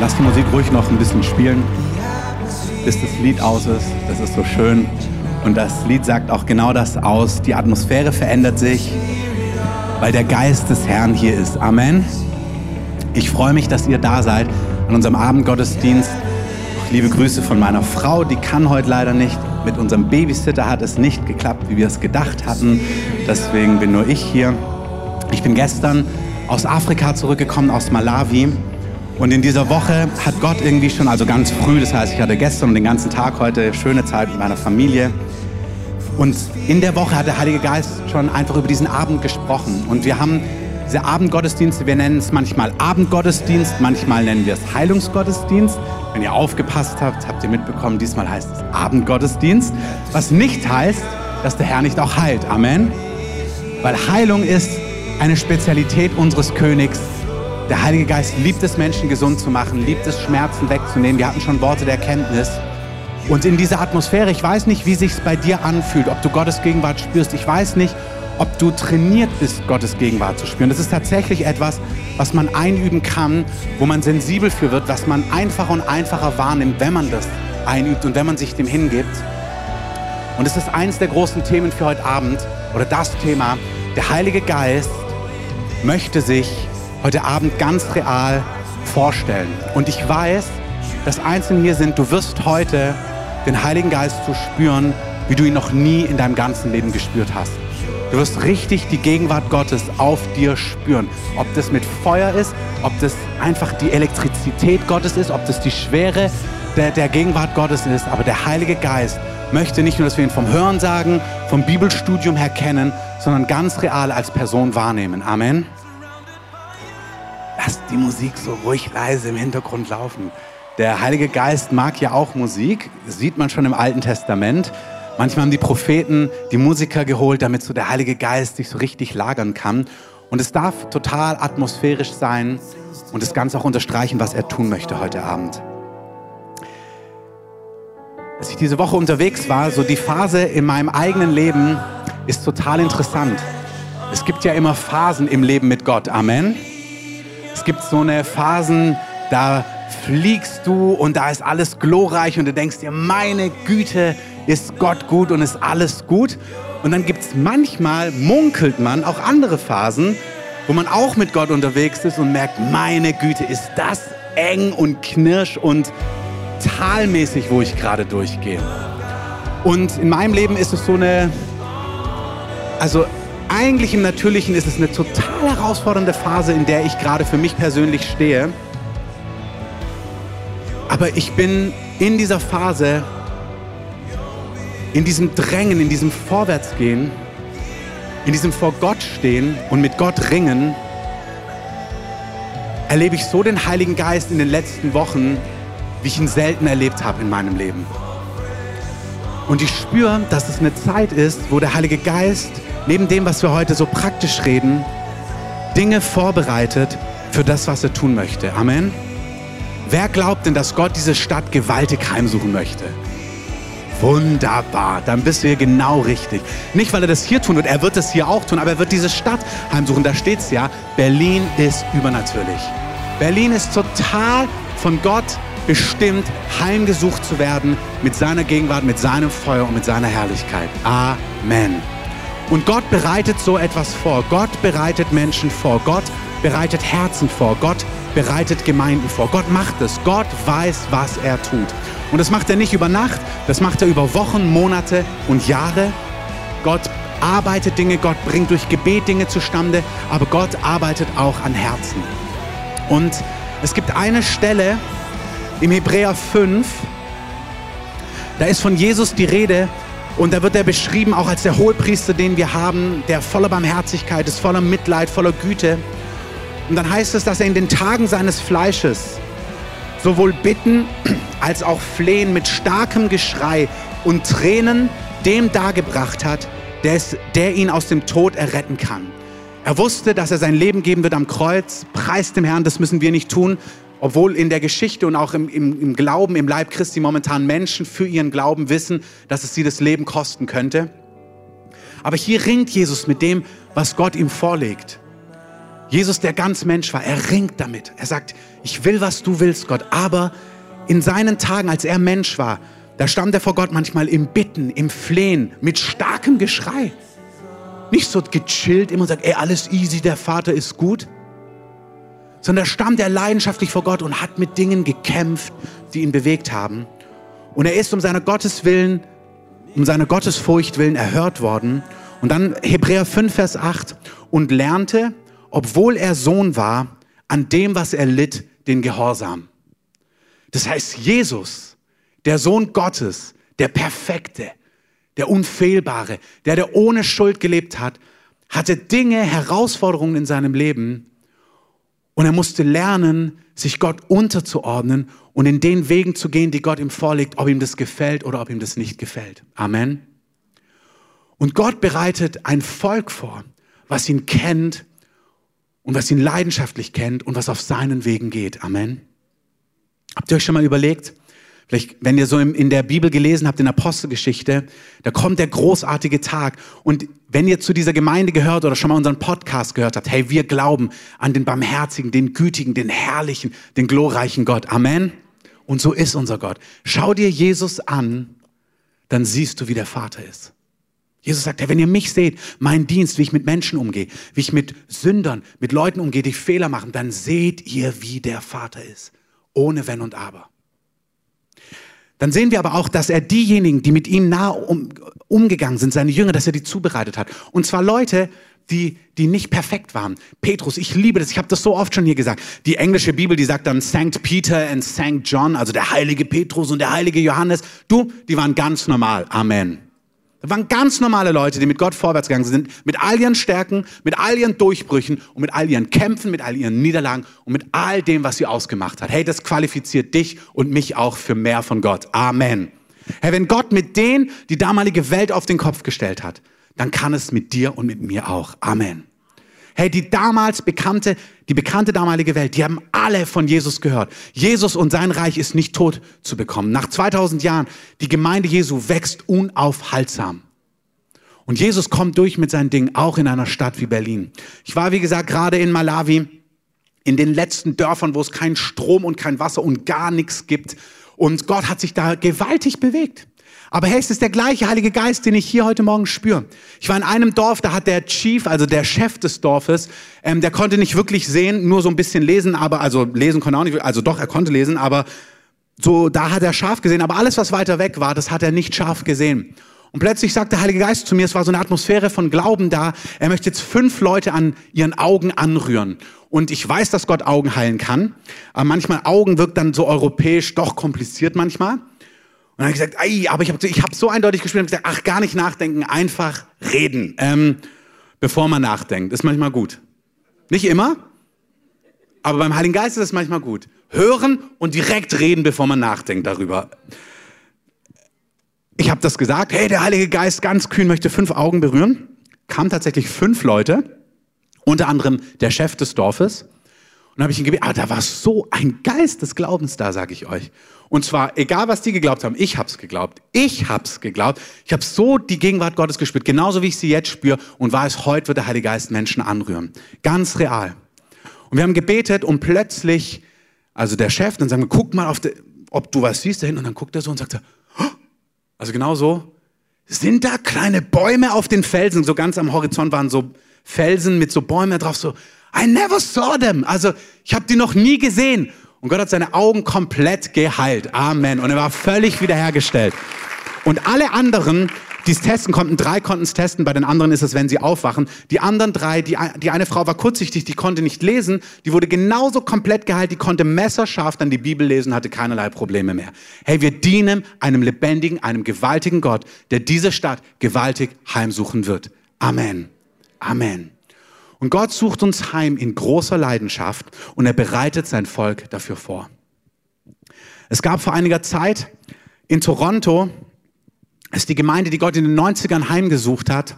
Lass die Musik ruhig noch ein bisschen spielen, bis das Lied aus ist. Das ist so schön. Und das Lied sagt auch genau das aus. Die Atmosphäre verändert sich, weil der Geist des Herrn hier ist. Amen. Ich freue mich, dass ihr da seid an unserem Abendgottesdienst. Liebe Grüße von meiner Frau, die kann heute leider nicht. Mit unserem Babysitter hat es nicht geklappt, wie wir es gedacht hatten. Deswegen bin nur ich hier. Ich bin gestern aus Afrika zurückgekommen, aus Malawi. Und in dieser Woche hat Gott irgendwie schon, also ganz früh, das heißt, ich hatte gestern und den ganzen Tag heute schöne Zeit mit meiner Familie. Und in der Woche hat der Heilige Geist schon einfach über diesen Abend gesprochen. Und wir haben diese Abendgottesdienste, wir nennen es manchmal Abendgottesdienst, manchmal nennen wir es Heilungsgottesdienst. Wenn ihr aufgepasst habt, habt ihr mitbekommen, diesmal heißt es Abendgottesdienst, was nicht heißt, dass der Herr nicht auch heilt. Amen. Weil Heilung ist eine Spezialität unseres Königs. Der Heilige Geist liebt es, Menschen gesund zu machen, liebt es, Schmerzen wegzunehmen. Wir hatten schon Worte der Kenntnis. Und in dieser Atmosphäre, ich weiß nicht, wie sich es bei dir anfühlt, ob du Gottes Gegenwart spürst. Ich weiß nicht, ob du trainiert bist, Gottes Gegenwart zu spüren. Das ist tatsächlich etwas, was man einüben kann, wo man sensibel für wird, was man einfacher und einfacher wahrnimmt, wenn man das einübt und wenn man sich dem hingibt. Und es ist eines der großen Themen für heute Abend oder das Thema. Der Heilige Geist möchte sich heute Abend ganz real vorstellen. Und ich weiß, dass Einzelne hier sind, du wirst heute den Heiligen Geist zu spüren, wie du ihn noch nie in deinem ganzen Leben gespürt hast. Du wirst richtig die Gegenwart Gottes auf dir spüren. Ob das mit Feuer ist, ob das einfach die Elektrizität Gottes ist, ob das die Schwere der, der Gegenwart Gottes ist. Aber der Heilige Geist möchte nicht nur, dass wir ihn vom Hören sagen, vom Bibelstudium her kennen, sondern ganz real als Person wahrnehmen. Amen. Die Musik so ruhig leise im Hintergrund laufen. Der Heilige Geist mag ja auch Musik, das sieht man schon im Alten Testament. Manchmal haben die Propheten die Musiker geholt, damit so der Heilige Geist sich so richtig lagern kann. Und es darf total atmosphärisch sein und das Ganze auch unterstreichen, was er tun möchte heute Abend. Als ich diese Woche unterwegs war, so die Phase in meinem eigenen Leben ist total interessant. Es gibt ja immer Phasen im Leben mit Gott. Amen. Es gibt so eine Phasen, da fliegst du und da ist alles glorreich und du denkst dir, meine Güte, ist Gott gut und ist alles gut. Und dann gibt es manchmal, munkelt man, auch andere Phasen, wo man auch mit Gott unterwegs ist und merkt, meine Güte, ist das eng und knirsch und talmäßig, wo ich gerade durchgehe. Und in meinem Leben ist es so eine, also eigentlich im Natürlichen ist es eine total herausfordernde Phase, in der ich gerade für mich persönlich stehe. Aber ich bin in dieser Phase in diesem Drängen, in diesem Vorwärtsgehen, in diesem vor Gott stehen und mit Gott ringen, erlebe ich so den Heiligen Geist in den letzten Wochen, wie ich ihn selten erlebt habe in meinem Leben. Und ich spüre, dass es eine Zeit ist, wo der Heilige Geist, neben dem, was wir heute so praktisch reden, Dinge vorbereitet für das, was er tun möchte. Amen. Wer glaubt denn, dass Gott diese Stadt gewaltig heimsuchen möchte? Wunderbar, dann bist du hier genau richtig. Nicht, weil er das hier tun wird, er wird es hier auch tun, aber er wird diese Stadt heimsuchen. Da steht es ja, Berlin ist übernatürlich. Berlin ist total von Gott bestimmt, heimgesucht zu werden mit seiner Gegenwart, mit seinem Feuer und mit seiner Herrlichkeit. Amen. Und Gott bereitet so etwas vor. Gott bereitet Menschen vor. Gott bereitet Herzen vor. Gott bereitet Gemeinden vor. Gott macht es. Gott weiß, was er tut. Und das macht er nicht über Nacht, das macht er über Wochen, Monate und Jahre. Gott arbeitet Dinge, Gott bringt durch Gebet Dinge zustande, aber Gott arbeitet auch an Herzen. Und es gibt eine Stelle im Hebräer 5, da ist von Jesus die Rede und da wird er beschrieben auch als der Hohepriester, den wir haben, der voller Barmherzigkeit ist, voller Mitleid, voller Güte. Und dann heißt es, dass er in den Tagen seines Fleisches sowohl bitten als auch flehen mit starkem Geschrei und Tränen dem dargebracht hat, der, es, der ihn aus dem Tod erretten kann. Er wusste, dass er sein Leben geben wird am Kreuz, preist dem Herrn, das müssen wir nicht tun, obwohl in der Geschichte und auch im, im, im Glauben, im Leib Christi momentan Menschen für ihren Glauben wissen, dass es sie das Leben kosten könnte. Aber hier ringt Jesus mit dem, was Gott ihm vorlegt. Jesus, der ganz Mensch war, er ringt damit. Er sagt, ich will, was du willst, Gott. Aber in seinen Tagen, als er Mensch war, da stand er vor Gott manchmal im Bitten, im Flehen, mit starkem Geschrei. Nicht so gechillt immer sagt, ey, alles easy, der Vater ist gut. Sondern stand er leidenschaftlich vor Gott und hat mit Dingen gekämpft, die ihn bewegt haben. Und er ist um seiner Gottes Willen, um seiner Gottesfurcht willen erhört worden. Und dann Hebräer 5, Vers 8. Und lernte, obwohl er Sohn war, an dem, was er litt, den Gehorsam. Das heißt, Jesus, der Sohn Gottes, der Perfekte, der Unfehlbare, der, der ohne Schuld gelebt hat, hatte Dinge, Herausforderungen in seinem Leben und er musste lernen, sich Gott unterzuordnen und in den Wegen zu gehen, die Gott ihm vorlegt, ob ihm das gefällt oder ob ihm das nicht gefällt. Amen. Und Gott bereitet ein Volk vor, was ihn kennt und was ihn leidenschaftlich kennt und was auf seinen Wegen geht. Amen. Habt ihr euch schon mal überlegt, vielleicht wenn ihr so in der Bibel gelesen habt, in der Apostelgeschichte, da kommt der großartige Tag. Und wenn ihr zu dieser Gemeinde gehört oder schon mal unseren Podcast gehört habt, hey, wir glauben an den barmherzigen, den gütigen, den herrlichen, den glorreichen Gott. Amen. Und so ist unser Gott. Schau dir Jesus an, dann siehst du, wie der Vater ist. Jesus sagt, hey, wenn ihr mich seht, mein Dienst, wie ich mit Menschen umgehe, wie ich mit Sündern, mit Leuten umgehe, die Fehler machen, dann seht ihr, wie der Vater ist. Ohne Wenn und Aber. Dann sehen wir aber auch, dass er diejenigen, die mit ihm nah um, umgegangen sind, seine Jünger, dass er die zubereitet hat. Und zwar Leute, die, die nicht perfekt waren. Petrus, ich liebe das, ich habe das so oft schon hier gesagt. Die englische Bibel, die sagt dann St. Peter and St. John, also der heilige Petrus und der heilige Johannes. Du, die waren ganz normal. Amen. Das waren ganz normale Leute, die mit Gott vorwärts gegangen sind, mit all ihren Stärken, mit all ihren Durchbrüchen und mit all ihren Kämpfen, mit all ihren Niederlagen und mit all dem, was sie ausgemacht hat. Hey, das qualifiziert dich und mich auch für mehr von Gott. Amen. Hey, wenn Gott mit denen die damalige Welt auf den Kopf gestellt hat, dann kann es mit dir und mit mir auch. Amen. Hey, die damals bekannte, die bekannte damalige Welt, die haben alle von Jesus gehört. Jesus und sein Reich ist nicht tot zu bekommen. Nach 2000 Jahren, die Gemeinde Jesu wächst unaufhaltsam. Und Jesus kommt durch mit seinen Dingen, auch in einer Stadt wie Berlin. Ich war, wie gesagt, gerade in Malawi, in den letzten Dörfern, wo es keinen Strom und kein Wasser und gar nichts gibt. Und Gott hat sich da gewaltig bewegt. Aber hey, es ist der gleiche Heilige Geist, den ich hier heute Morgen spüre. Ich war in einem Dorf, da hat der Chief, also der Chef des Dorfes, ähm, der konnte nicht wirklich sehen, nur so ein bisschen lesen, aber also lesen konnte er auch nicht, also doch, er konnte lesen, aber so da hat er scharf gesehen, aber alles, was weiter weg war, das hat er nicht scharf gesehen. Und plötzlich sagt der Heilige Geist zu mir, es war so eine Atmosphäre von Glauben da, er möchte jetzt fünf Leute an ihren Augen anrühren. Und ich weiß, dass Gott Augen heilen kann, aber manchmal Augen wirkt dann so europäisch doch kompliziert manchmal. Und dann habe ich gesagt, Ei, aber ich habe ich hab so eindeutig gespielt, gesagt, ach, gar nicht nachdenken, einfach reden, ähm, bevor man nachdenkt. Ist manchmal gut. Nicht immer, aber beim Heiligen Geist ist es manchmal gut. Hören und direkt reden, bevor man nachdenkt darüber. Ich habe das gesagt, hey, der Heilige Geist ganz kühn möchte fünf Augen berühren. Kamen tatsächlich fünf Leute, unter anderem der Chef des Dorfes. Und habe ich ihn gebeten, ah, da war so ein Geist des Glaubens da, sage ich euch. Und zwar, egal was die geglaubt haben, ich hab's geglaubt. Ich hab's geglaubt. Ich habe so die Gegenwart Gottes gespürt, genauso wie ich sie jetzt spüre. Und es heute, wird der Heilige Geist Menschen anrühren. Ganz real. Und wir haben gebetet und plötzlich, also der Chef, dann sagen wir, guck mal, de, ob du was siehst da hinten. Und dann guckt er so und sagt, also genau so, sind da kleine Bäume auf den Felsen? So ganz am Horizont waren so Felsen mit so Bäumen drauf, so, I never saw them. Also ich habe die noch nie gesehen. Und Gott hat seine Augen komplett geheilt. Amen. Und er war völlig wiederhergestellt. Und alle anderen, die es testen konnten, drei konnten es testen, bei den anderen ist es, wenn sie aufwachen. Die anderen drei, die, die eine Frau war kurzsichtig, die konnte nicht lesen, die wurde genauso komplett geheilt, die konnte messerscharf dann die Bibel lesen, hatte keinerlei Probleme mehr. Hey, wir dienen einem lebendigen, einem gewaltigen Gott, der diese Stadt gewaltig heimsuchen wird. Amen. Amen. Und Gott sucht uns heim in großer Leidenschaft und er bereitet sein Volk dafür vor. Es gab vor einiger Zeit in Toronto, ist die Gemeinde, die Gott in den 90ern heimgesucht hat.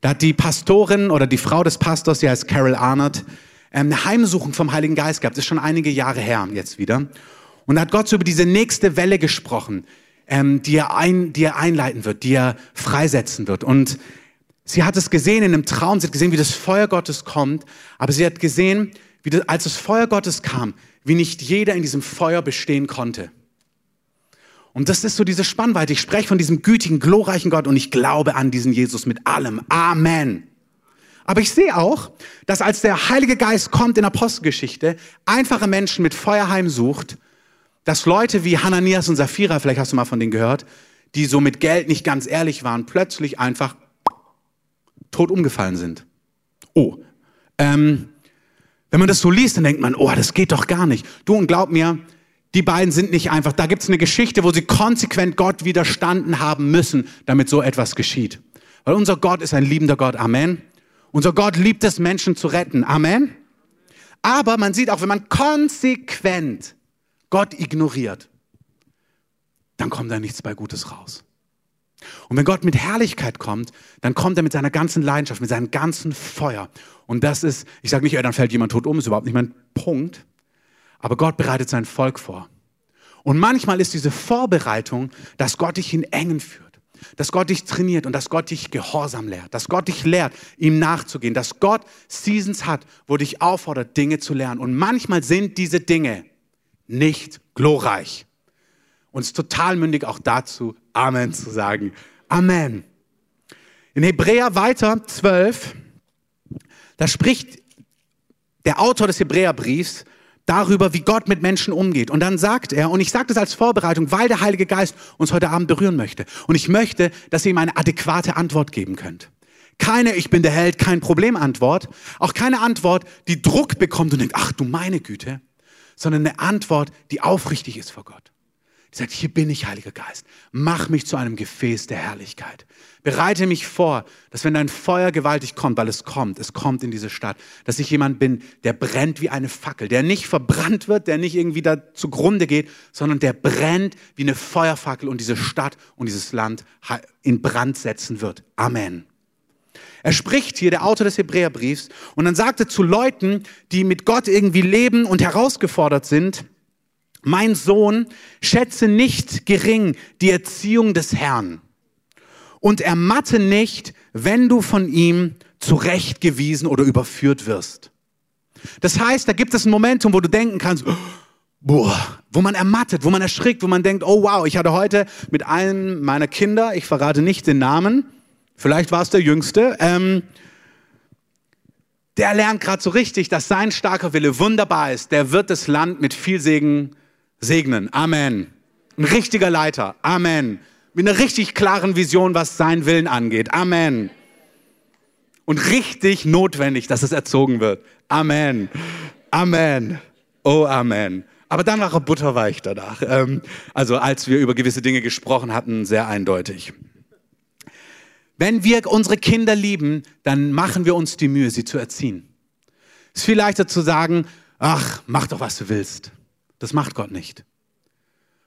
Da hat die Pastorin oder die Frau des Pastors, die heißt Carol Arnott, ähm, eine Heimsuchung vom Heiligen Geist gehabt. Das ist schon einige Jahre her jetzt wieder. Und da hat Gott so über diese nächste Welle gesprochen, ähm, die, er ein, die er einleiten wird, die er freisetzen wird. Und Sie hat es gesehen in einem Traum, sie hat gesehen, wie das Feuer Gottes kommt, aber sie hat gesehen, wie das, als das Feuer Gottes kam, wie nicht jeder in diesem Feuer bestehen konnte. Und das ist so diese Spannweite. Ich spreche von diesem gütigen, glorreichen Gott und ich glaube an diesen Jesus mit allem. Amen. Aber ich sehe auch, dass als der Heilige Geist kommt in Apostelgeschichte, einfache Menschen mit Feuer heimsucht, dass Leute wie Hananias und Sapphira, vielleicht hast du mal von denen gehört, die so mit Geld nicht ganz ehrlich waren, plötzlich einfach tot umgefallen sind. Oh, ähm, wenn man das so liest, dann denkt man, oh, das geht doch gar nicht. Du und glaub mir, die beiden sind nicht einfach. Da gibt es eine Geschichte, wo sie konsequent Gott widerstanden haben müssen, damit so etwas geschieht. Weil unser Gott ist ein liebender Gott. Amen. Unser Gott liebt es, Menschen zu retten. Amen. Aber man sieht auch, wenn man konsequent Gott ignoriert, dann kommt da nichts bei Gutes raus. Und wenn Gott mit Herrlichkeit kommt, dann kommt er mit seiner ganzen Leidenschaft, mit seinem ganzen Feuer. Und das ist, ich sage nicht, dann fällt jemand tot um, ist überhaupt nicht mein Punkt. Aber Gott bereitet sein Volk vor. Und manchmal ist diese Vorbereitung, dass Gott dich in Engen führt, dass Gott dich trainiert und dass Gott dich Gehorsam lehrt, dass Gott dich lehrt, ihm nachzugehen, dass Gott Seasons hat, wo dich auffordert, Dinge zu lernen. Und manchmal sind diese Dinge nicht glorreich. Ist total mündig auch dazu, Amen zu sagen. Amen. In Hebräer weiter 12, da spricht der Autor des Hebräerbriefs darüber, wie Gott mit Menschen umgeht. Und dann sagt er, und ich sage das als Vorbereitung, weil der Heilige Geist uns heute Abend berühren möchte. Und ich möchte, dass ihr ihm eine adäquate Antwort geben könnt. Keine Ich bin der Held, kein Problem Antwort. Auch keine Antwort, die Druck bekommt und denkt, ach du meine Güte, sondern eine Antwort, die aufrichtig ist vor Gott. Die sagt, hier bin ich, Heiliger Geist. Mach mich zu einem Gefäß der Herrlichkeit. Bereite mich vor, dass wenn dein Feuer gewaltig kommt, weil es kommt, es kommt in diese Stadt, dass ich jemand bin, der brennt wie eine Fackel, der nicht verbrannt wird, der nicht irgendwie da zugrunde geht, sondern der brennt wie eine Feuerfackel und diese Stadt und dieses Land in Brand setzen wird. Amen. Er spricht hier, der Autor des Hebräerbriefs, und dann sagt er zu Leuten, die mit Gott irgendwie leben und herausgefordert sind, mein Sohn, schätze nicht gering die Erziehung des Herrn und ermatte nicht, wenn du von ihm zurechtgewiesen oder überführt wirst. Das heißt, da gibt es ein Momentum, wo du denken kannst, boah, wo man ermattet, wo man erschrickt, wo man denkt, oh wow, ich hatte heute mit einem meiner Kinder, ich verrate nicht den Namen, vielleicht war es der Jüngste, ähm, der lernt gerade so richtig, dass sein starker Wille wunderbar ist. Der wird das Land mit viel Segen segnen. Amen. Ein richtiger Leiter. Amen. Mit einer richtig klaren Vision, was sein Willen angeht. Amen. Und richtig notwendig, dass es erzogen wird. Amen. Amen. Oh, Amen. Aber dann war er butterweich danach. Ähm, also als wir über gewisse Dinge gesprochen hatten, sehr eindeutig. Wenn wir unsere Kinder lieben, dann machen wir uns die Mühe, sie zu erziehen. Es ist viel leichter zu sagen, ach, mach doch, was du willst. Das macht Gott nicht.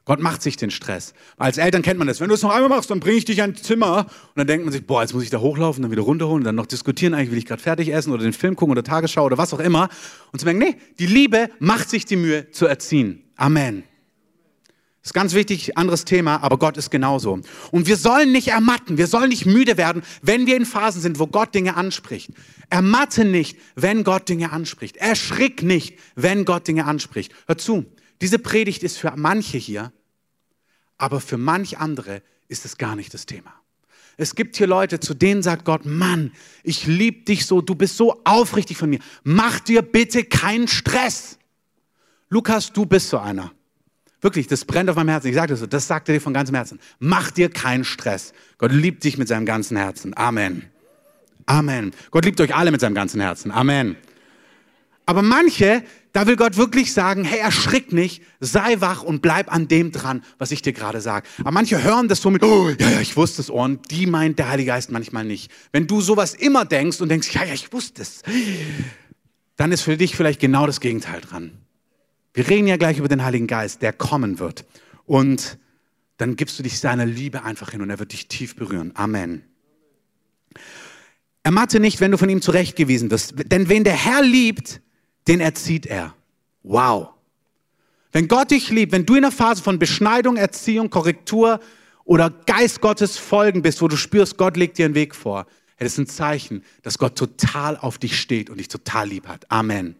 Gott macht sich den Stress. Als Eltern kennt man das. Wenn du es noch einmal machst, dann bringe ich dich ein Zimmer. Und dann denkt man sich, boah, jetzt muss ich da hochlaufen, dann wieder runterholen, dann noch diskutieren, eigentlich will ich gerade fertig essen oder den Film gucken oder Tagesschau oder was auch immer. Und zu merken, nee, die Liebe macht sich die Mühe zu erziehen. Amen. Das ist ganz wichtig, anderes Thema, aber Gott ist genauso. Und wir sollen nicht ermatten, wir sollen nicht müde werden, wenn wir in Phasen sind, wo Gott Dinge anspricht. Ermatte nicht, wenn Gott Dinge anspricht. Erschrick nicht, wenn Gott Dinge anspricht. Hör zu, diese Predigt ist für manche hier, aber für manch andere ist es gar nicht das Thema. Es gibt hier Leute, zu denen sagt Gott, Mann, ich liebe dich so, du bist so aufrichtig von mir. Mach dir bitte keinen Stress. Lukas, du bist so einer. Wirklich, das brennt auf meinem Herzen. Ich sage das so, das sagt er dir von ganzem Herzen. Mach dir keinen Stress. Gott liebt dich mit seinem ganzen Herzen. Amen. Amen. Gott liebt euch alle mit seinem ganzen Herzen. Amen. Aber manche, da will Gott wirklich sagen, hey, erschrick nicht, sei wach und bleib an dem dran, was ich dir gerade sage. Aber manche hören das so mit, oh, ja, ja, ich wusste es, oh, und die meint der Heilige Geist manchmal nicht. Wenn du sowas immer denkst und denkst, ja, ja, ich wusste es, dann ist für dich vielleicht genau das Gegenteil dran. Wir reden ja gleich über den Heiligen Geist, der kommen wird. Und dann gibst du dich seiner Liebe einfach hin und er wird dich tief berühren. Amen. Ermatte nicht, wenn du von ihm zurechtgewiesen wirst. Denn wen der Herr liebt, den erzieht er. Wow. Wenn Gott dich liebt, wenn du in einer Phase von Beschneidung, Erziehung, Korrektur oder Geist Gottes Folgen bist, wo du spürst, Gott legt dir einen Weg vor, es ist ein Zeichen, dass Gott total auf dich steht und dich total lieb hat. Amen.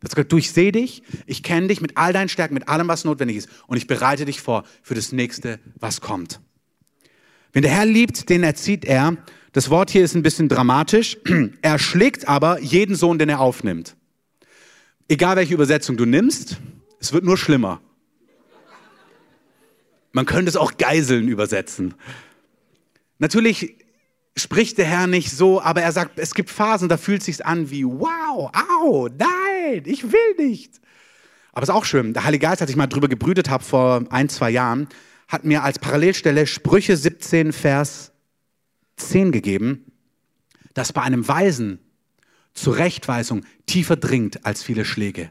Das Gott, du, ich sehe dich, ich kenne dich mit all deinen Stärken, mit allem, was notwendig ist und ich bereite dich vor für das nächste, was kommt. Wenn der Herr liebt, den erzieht er. Das Wort hier ist ein bisschen dramatisch. Er schlägt aber jeden Sohn, den er aufnimmt. Egal welche Übersetzung du nimmst, es wird nur schlimmer. Man könnte es auch Geiseln übersetzen. Natürlich spricht der Herr nicht so, aber er sagt, es gibt Phasen, da fühlt es sich an wie, wow, au, nein, ich will nicht. Aber es ist auch schön. Der Heilige Geist, als ich mal drüber gebrütet habe vor ein, zwei Jahren, hat mir als Parallelstelle Sprüche 17, Vers 10 gegeben, dass bei einem Weisen Zurechtweisung tiefer dringt als viele Schläge.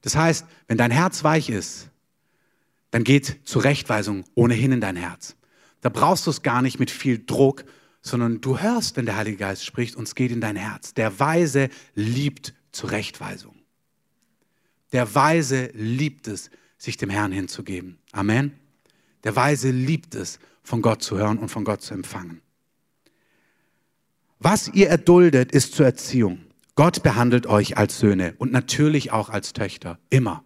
Das heißt, wenn dein Herz weich ist, dann geht Zurechtweisung ohnehin in dein Herz. Da brauchst du es gar nicht mit viel Druck, sondern du hörst, wenn der Heilige Geist spricht und es geht in dein Herz. Der Weise liebt Zurechtweisung. Der Weise liebt es, sich dem Herrn hinzugeben. Amen. Der Weise liebt es, von Gott zu hören und von Gott zu empfangen. Was ihr erduldet, ist zur Erziehung. Gott behandelt euch als Söhne und natürlich auch als Töchter. Immer.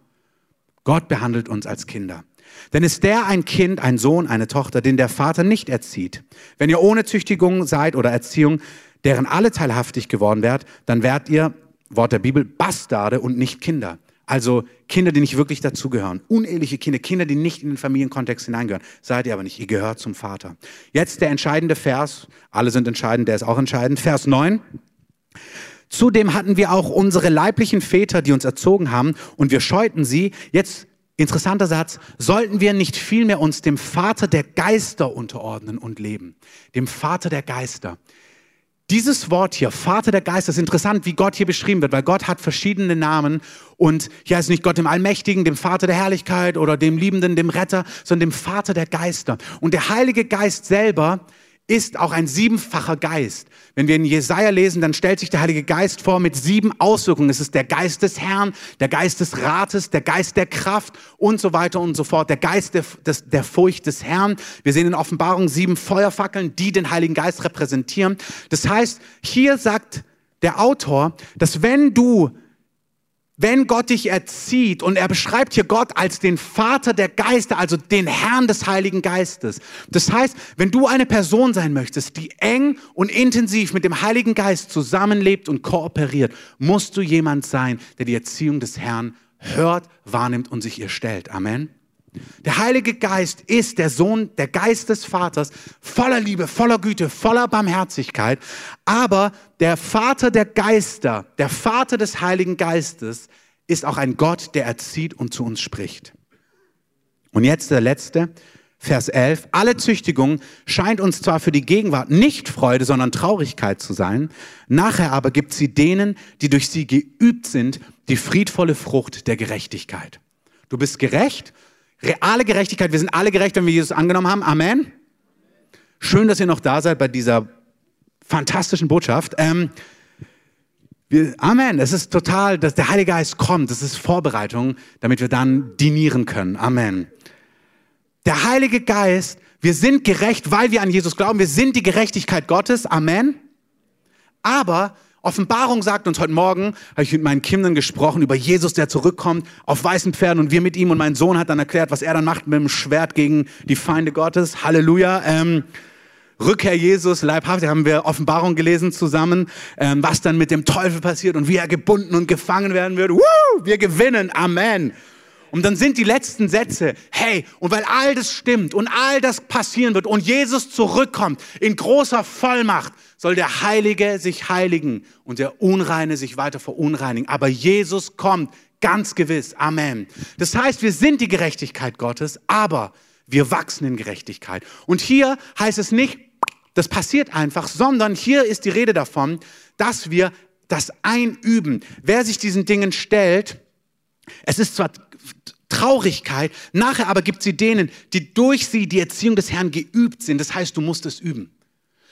Gott behandelt uns als Kinder. Denn ist der ein Kind, ein Sohn, eine Tochter, den der Vater nicht erzieht? Wenn ihr ohne Züchtigung seid oder Erziehung, deren alle teilhaftig geworden werdet, dann werdet ihr, Wort der Bibel, Bastarde und nicht Kinder. Also Kinder, die nicht wirklich dazugehören. Uneheliche Kinder, Kinder, die nicht in den Familienkontext hineingehören. Seid ihr aber nicht. Ihr gehört zum Vater. Jetzt der entscheidende Vers. Alle sind entscheidend, der ist auch entscheidend. Vers 9. Zudem hatten wir auch unsere leiblichen Väter, die uns erzogen haben, und wir scheuten sie. Jetzt interessanter Satz. Sollten wir nicht vielmehr uns dem Vater der Geister unterordnen und leben? Dem Vater der Geister. Dieses Wort hier, Vater der Geister, ist interessant, wie Gott hier beschrieben wird, weil Gott hat verschiedene Namen und hier heißt nicht Gott dem Allmächtigen, dem Vater der Herrlichkeit oder dem Liebenden, dem Retter, sondern dem Vater der Geister. Und der Heilige Geist selber ist auch ein siebenfacher Geist. Wenn wir in Jesaja lesen, dann stellt sich der Heilige Geist vor mit sieben Auswirkungen. Es ist der Geist des Herrn, der Geist des Rates, der Geist der Kraft und so weiter und so fort. Der Geist der, des, der Furcht des Herrn. Wir sehen in Offenbarung sieben Feuerfackeln, die den Heiligen Geist repräsentieren. Das heißt, hier sagt der Autor, dass wenn du wenn Gott dich erzieht und er beschreibt hier Gott als den Vater der Geister, also den Herrn des Heiligen Geistes. Das heißt, wenn du eine Person sein möchtest, die eng und intensiv mit dem Heiligen Geist zusammenlebt und kooperiert, musst du jemand sein, der die Erziehung des Herrn hört, wahrnimmt und sich ihr stellt. Amen. Der Heilige Geist ist der Sohn, der Geist des Vaters, voller Liebe, voller Güte, voller Barmherzigkeit. Aber der Vater der Geister, der Vater des Heiligen Geistes, ist auch ein Gott, der erzieht und zu uns spricht. Und jetzt der letzte, Vers 11. Alle Züchtigung scheint uns zwar für die Gegenwart nicht Freude, sondern Traurigkeit zu sein. Nachher aber gibt sie denen, die durch sie geübt sind, die friedvolle Frucht der Gerechtigkeit. Du bist gerecht Reale Gerechtigkeit, wir sind alle gerecht, wenn wir Jesus angenommen haben. Amen. Schön, dass ihr noch da seid bei dieser fantastischen Botschaft. Ähm, wir, Amen. Es ist total, dass der Heilige Geist kommt. Das ist Vorbereitung, damit wir dann dinieren können. Amen. Der Heilige Geist, wir sind gerecht, weil wir an Jesus glauben. Wir sind die Gerechtigkeit Gottes. Amen. Aber Offenbarung sagt uns heute Morgen, habe ich mit meinen Kindern gesprochen über Jesus, der zurückkommt auf weißen Pferden und wir mit ihm und mein Sohn hat dann erklärt, was er dann macht mit dem Schwert gegen die Feinde Gottes. Halleluja. Ähm, Rückkehr Jesus, leibhaftig, haben wir Offenbarung gelesen zusammen, ähm, was dann mit dem Teufel passiert und wie er gebunden und gefangen werden wird. Woo, wir gewinnen. Amen. Und dann sind die letzten Sätze, hey, und weil all das stimmt und all das passieren wird und Jesus zurückkommt in großer Vollmacht, soll der Heilige sich heiligen und der Unreine sich weiter verunreinigen. Aber Jesus kommt ganz gewiss. Amen. Das heißt, wir sind die Gerechtigkeit Gottes, aber wir wachsen in Gerechtigkeit. Und hier heißt es nicht, das passiert einfach, sondern hier ist die Rede davon, dass wir das einüben. Wer sich diesen Dingen stellt, es ist zwar Traurigkeit, nachher aber gibt sie denen, die durch sie die Erziehung des Herrn geübt sind. Das heißt, du musst es üben.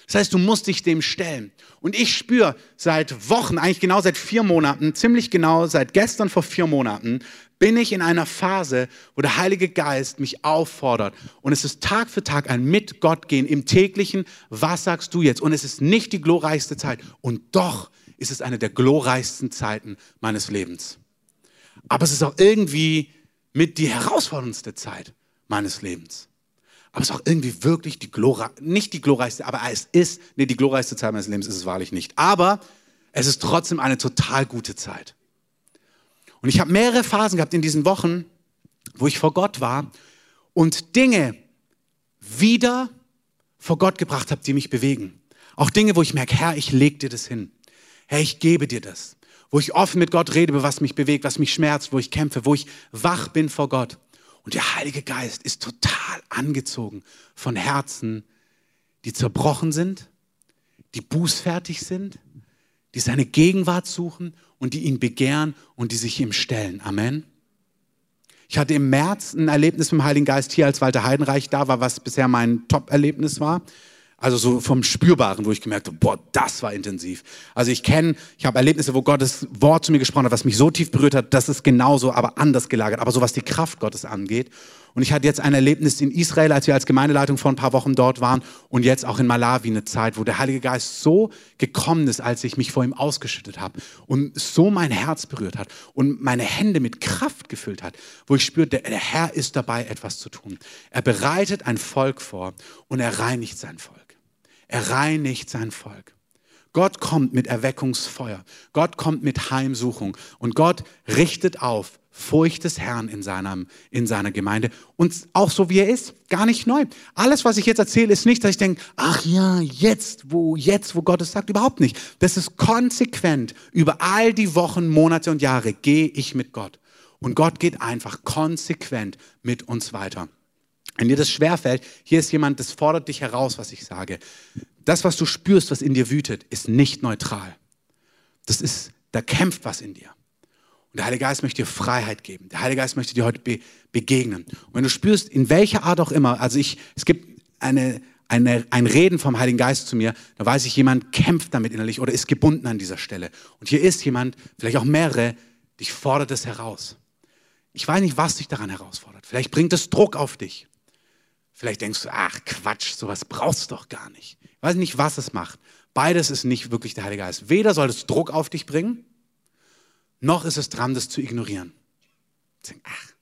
Das heißt, du musst dich dem stellen. Und ich spüre seit Wochen, eigentlich genau seit vier Monaten, ziemlich genau seit gestern vor vier Monaten, bin ich in einer Phase, wo der Heilige Geist mich auffordert. Und es ist Tag für Tag ein Mit Gott gehen im täglichen. Was sagst du jetzt? Und es ist nicht die glorreichste Zeit. Und doch ist es eine der glorreichsten Zeiten meines Lebens. Aber es ist auch irgendwie mit die herausforderndste Zeit meines Lebens. Aber es ist auch irgendwie wirklich die glorreich, nicht die glorreichste, aber es ist, nee, die glorreichste Zeit meines Lebens ist es wahrlich nicht. Aber es ist trotzdem eine total gute Zeit. Und ich habe mehrere Phasen gehabt in diesen Wochen, wo ich vor Gott war und Dinge wieder vor Gott gebracht habe, die mich bewegen. Auch Dinge, wo ich merke, Herr, ich leg dir das hin. Herr, ich gebe dir das. Wo ich offen mit Gott rede, was mich bewegt, was mich schmerzt, wo ich kämpfe, wo ich wach bin vor Gott. Und der Heilige Geist ist total angezogen von Herzen, die zerbrochen sind, die bußfertig sind, die seine Gegenwart suchen und die ihn begehren und die sich ihm stellen. Amen. Ich hatte im März ein Erlebnis mit dem Heiligen Geist hier, als Walter Heidenreich da war, was bisher mein Top-Erlebnis war. Also so vom Spürbaren, wo ich gemerkt habe, boah, das war intensiv. Also ich kenne, ich habe Erlebnisse, wo Gottes Wort zu mir gesprochen hat, was mich so tief berührt hat, das ist genauso, aber anders gelagert. Aber so was die Kraft Gottes angeht. Und ich hatte jetzt ein Erlebnis in Israel, als wir als Gemeindeleitung vor ein paar Wochen dort waren und jetzt auch in Malawi eine Zeit, wo der Heilige Geist so gekommen ist, als ich mich vor ihm ausgeschüttet habe und so mein Herz berührt hat und meine Hände mit Kraft gefüllt hat, wo ich spürte, der Herr ist dabei, etwas zu tun. Er bereitet ein Volk vor und er reinigt sein Volk. Er reinigt sein Volk. Gott kommt mit Erweckungsfeuer. Gott kommt mit Heimsuchung. Und Gott richtet auf Furcht des Herrn in, seinem, in seiner Gemeinde. Und auch so wie er ist, gar nicht neu. Alles, was ich jetzt erzähle, ist nicht, dass ich denke, ach ja, jetzt, wo, jetzt, wo Gott es sagt, überhaupt nicht. Das ist konsequent. Über all die Wochen, Monate und Jahre gehe ich mit Gott. Und Gott geht einfach konsequent mit uns weiter. Wenn dir das schwerfällt, hier ist jemand, das fordert dich heraus, was ich sage. Das, was du spürst, was in dir wütet, ist nicht neutral. Das ist, da kämpft was in dir. Und der Heilige Geist möchte dir Freiheit geben. Der Heilige Geist möchte dir heute be begegnen. Und wenn du spürst, in welcher Art auch immer, also ich, es gibt eine, eine, ein Reden vom Heiligen Geist zu mir, da weiß ich, jemand kämpft damit innerlich oder ist gebunden an dieser Stelle. Und hier ist jemand, vielleicht auch mehrere, dich fordert es heraus. Ich weiß nicht, was dich daran herausfordert. Vielleicht bringt es Druck auf dich. Vielleicht denkst du, ach Quatsch, sowas brauchst du doch gar nicht. Ich weiß nicht, was es macht. Beides ist nicht wirklich der Heilige Geist. Weder soll es Druck auf dich bringen, noch ist es dran, das zu ignorieren. Ach.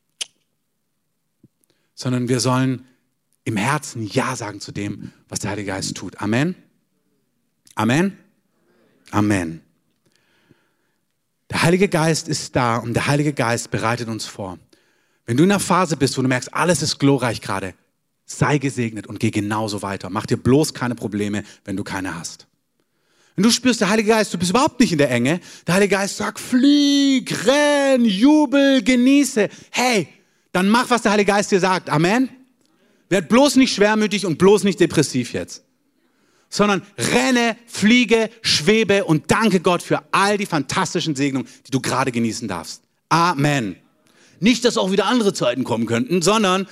Sondern wir sollen im Herzen Ja sagen zu dem, was der Heilige Geist tut. Amen. Amen. Amen. Der Heilige Geist ist da und der Heilige Geist bereitet uns vor. Wenn du in einer Phase bist, wo du merkst, alles ist glorreich gerade, sei gesegnet und geh genauso weiter. Mach dir bloß keine Probleme, wenn du keine hast. Wenn du spürst, der Heilige Geist, du bist überhaupt nicht in der Enge, der Heilige Geist sagt, flieg, renn, jubel, genieße. Hey, dann mach, was der Heilige Geist dir sagt. Amen. Werd bloß nicht schwermütig und bloß nicht depressiv jetzt. Sondern renne, fliege, schwebe und danke Gott für all die fantastischen Segnungen, die du gerade genießen darfst. Amen. Nicht, dass auch wieder andere Zeiten kommen könnten, sondern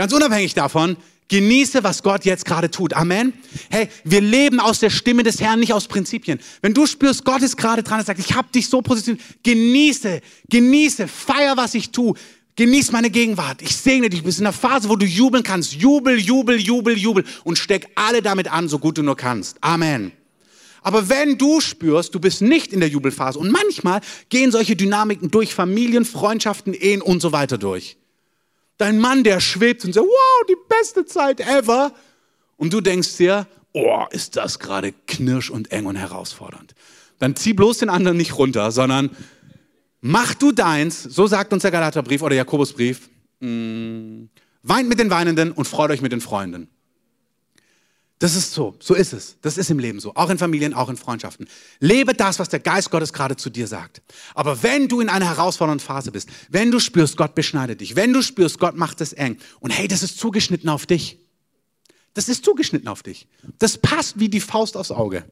Ganz unabhängig davon, genieße, was Gott jetzt gerade tut. Amen. Hey, wir leben aus der Stimme des Herrn, nicht aus Prinzipien. Wenn du spürst, Gott ist gerade dran und sagt, ich habe dich so positioniert, genieße, genieße, feier, was ich tue. Genieß meine Gegenwart. Ich segne dich. Du bist in einer Phase, wo du jubeln kannst. Jubel, jubel, jubel, jubel. Und steck alle damit an, so gut du nur kannst. Amen. Aber wenn du spürst, du bist nicht in der Jubelphase und manchmal gehen solche Dynamiken durch Familien, Freundschaften, Ehen und so weiter durch. Dein Mann, der schwebt und sagt, wow, die beste Zeit ever. Und du denkst dir, oh, ist das gerade knirsch und eng und herausfordernd. Dann zieh bloß den anderen nicht runter, sondern mach du deins, so sagt uns der Galaterbrief oder Jakobusbrief, mm, weint mit den Weinenden und freut euch mit den Freunden. Das ist so, so ist es. Das ist im Leben so, auch in Familien, auch in Freundschaften. Lebe das, was der Geist Gottes gerade zu dir sagt. Aber wenn du in einer herausfordernden Phase bist, wenn du spürst, Gott beschneidet dich, wenn du spürst, Gott macht es eng und hey, das ist zugeschnitten auf dich. Das ist zugeschnitten auf dich. Das passt wie die Faust aufs Auge,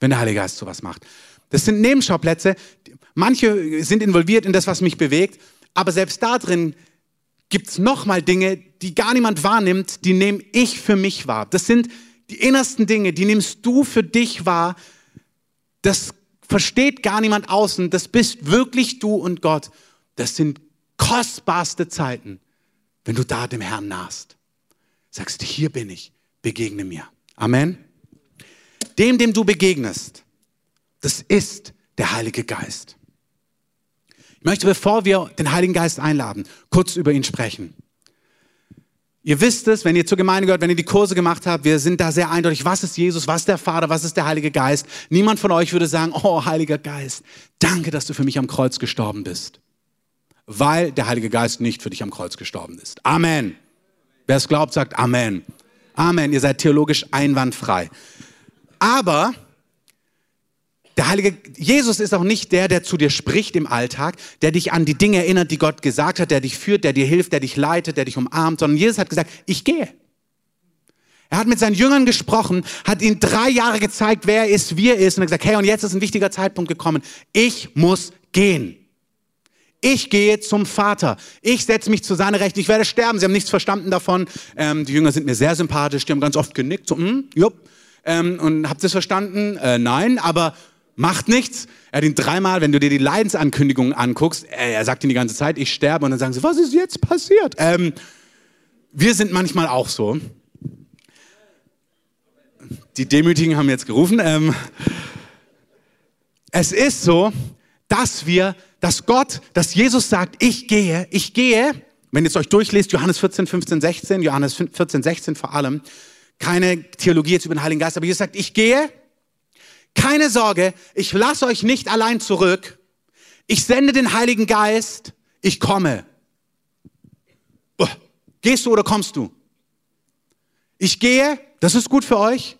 wenn der Heilige Geist sowas macht. Das sind Nebenschauplätze. Manche sind involviert in das, was mich bewegt, aber selbst da drin gibt es nochmal Dinge, die gar niemand wahrnimmt, die nehme ich für mich wahr. Das sind die innersten Dinge, die nimmst du für dich wahr. Das versteht gar niemand außen. Das bist wirklich du und Gott. Das sind kostbarste Zeiten, wenn du da dem Herrn nahst. Sagst, hier bin ich, begegne mir. Amen. Dem, dem du begegnest, das ist der Heilige Geist. Ich möchte, bevor wir den Heiligen Geist einladen, kurz über ihn sprechen. Ihr wisst es, wenn ihr zur Gemeinde gehört, wenn ihr die Kurse gemacht habt, wir sind da sehr eindeutig. Was ist Jesus? Was ist der Vater? Was ist der Heilige Geist? Niemand von euch würde sagen, oh, Heiliger Geist, danke, dass du für mich am Kreuz gestorben bist. Weil der Heilige Geist nicht für dich am Kreuz gestorben ist. Amen. Wer es glaubt, sagt Amen. Amen. Ihr seid theologisch einwandfrei. Aber der Heilige Jesus ist auch nicht der, der zu dir spricht im Alltag, der dich an die Dinge erinnert, die Gott gesagt hat, der dich führt, der dir hilft, der dich leitet, der dich umarmt, sondern Jesus hat gesagt, ich gehe. Er hat mit seinen Jüngern gesprochen, hat ihnen drei Jahre gezeigt, wer er ist, wie er ist und hat gesagt, hey, und jetzt ist ein wichtiger Zeitpunkt gekommen. Ich muss gehen. Ich gehe zum Vater. Ich setze mich zu seiner Rechten. Ich werde sterben. Sie haben nichts verstanden davon. Ähm, die Jünger sind mir sehr sympathisch. Die haben ganz oft genickt. So, mm, jupp. Ähm, und habt ihr es verstanden? Äh, nein, aber macht nichts. Er hat ihn dreimal, wenn du dir die Leidensankündigungen anguckst, äh, er sagt ihn die ganze Zeit, ich sterbe. Und dann sagen sie, was ist jetzt passiert? Ähm, wir sind manchmal auch so. Die Demütigen haben jetzt gerufen. Ähm, es ist so, dass wir, dass Gott, dass Jesus sagt, ich gehe, ich gehe. Wenn ihr es euch durchlest, Johannes 14, 15, 16, Johannes 14, 16 vor allem, keine Theologie jetzt über den Heiligen Geist, aber Jesus sagt, ich gehe, keine Sorge, ich lasse euch nicht allein zurück. Ich sende den Heiligen Geist, ich komme. Gehst du oder kommst du? Ich gehe, das ist gut für euch.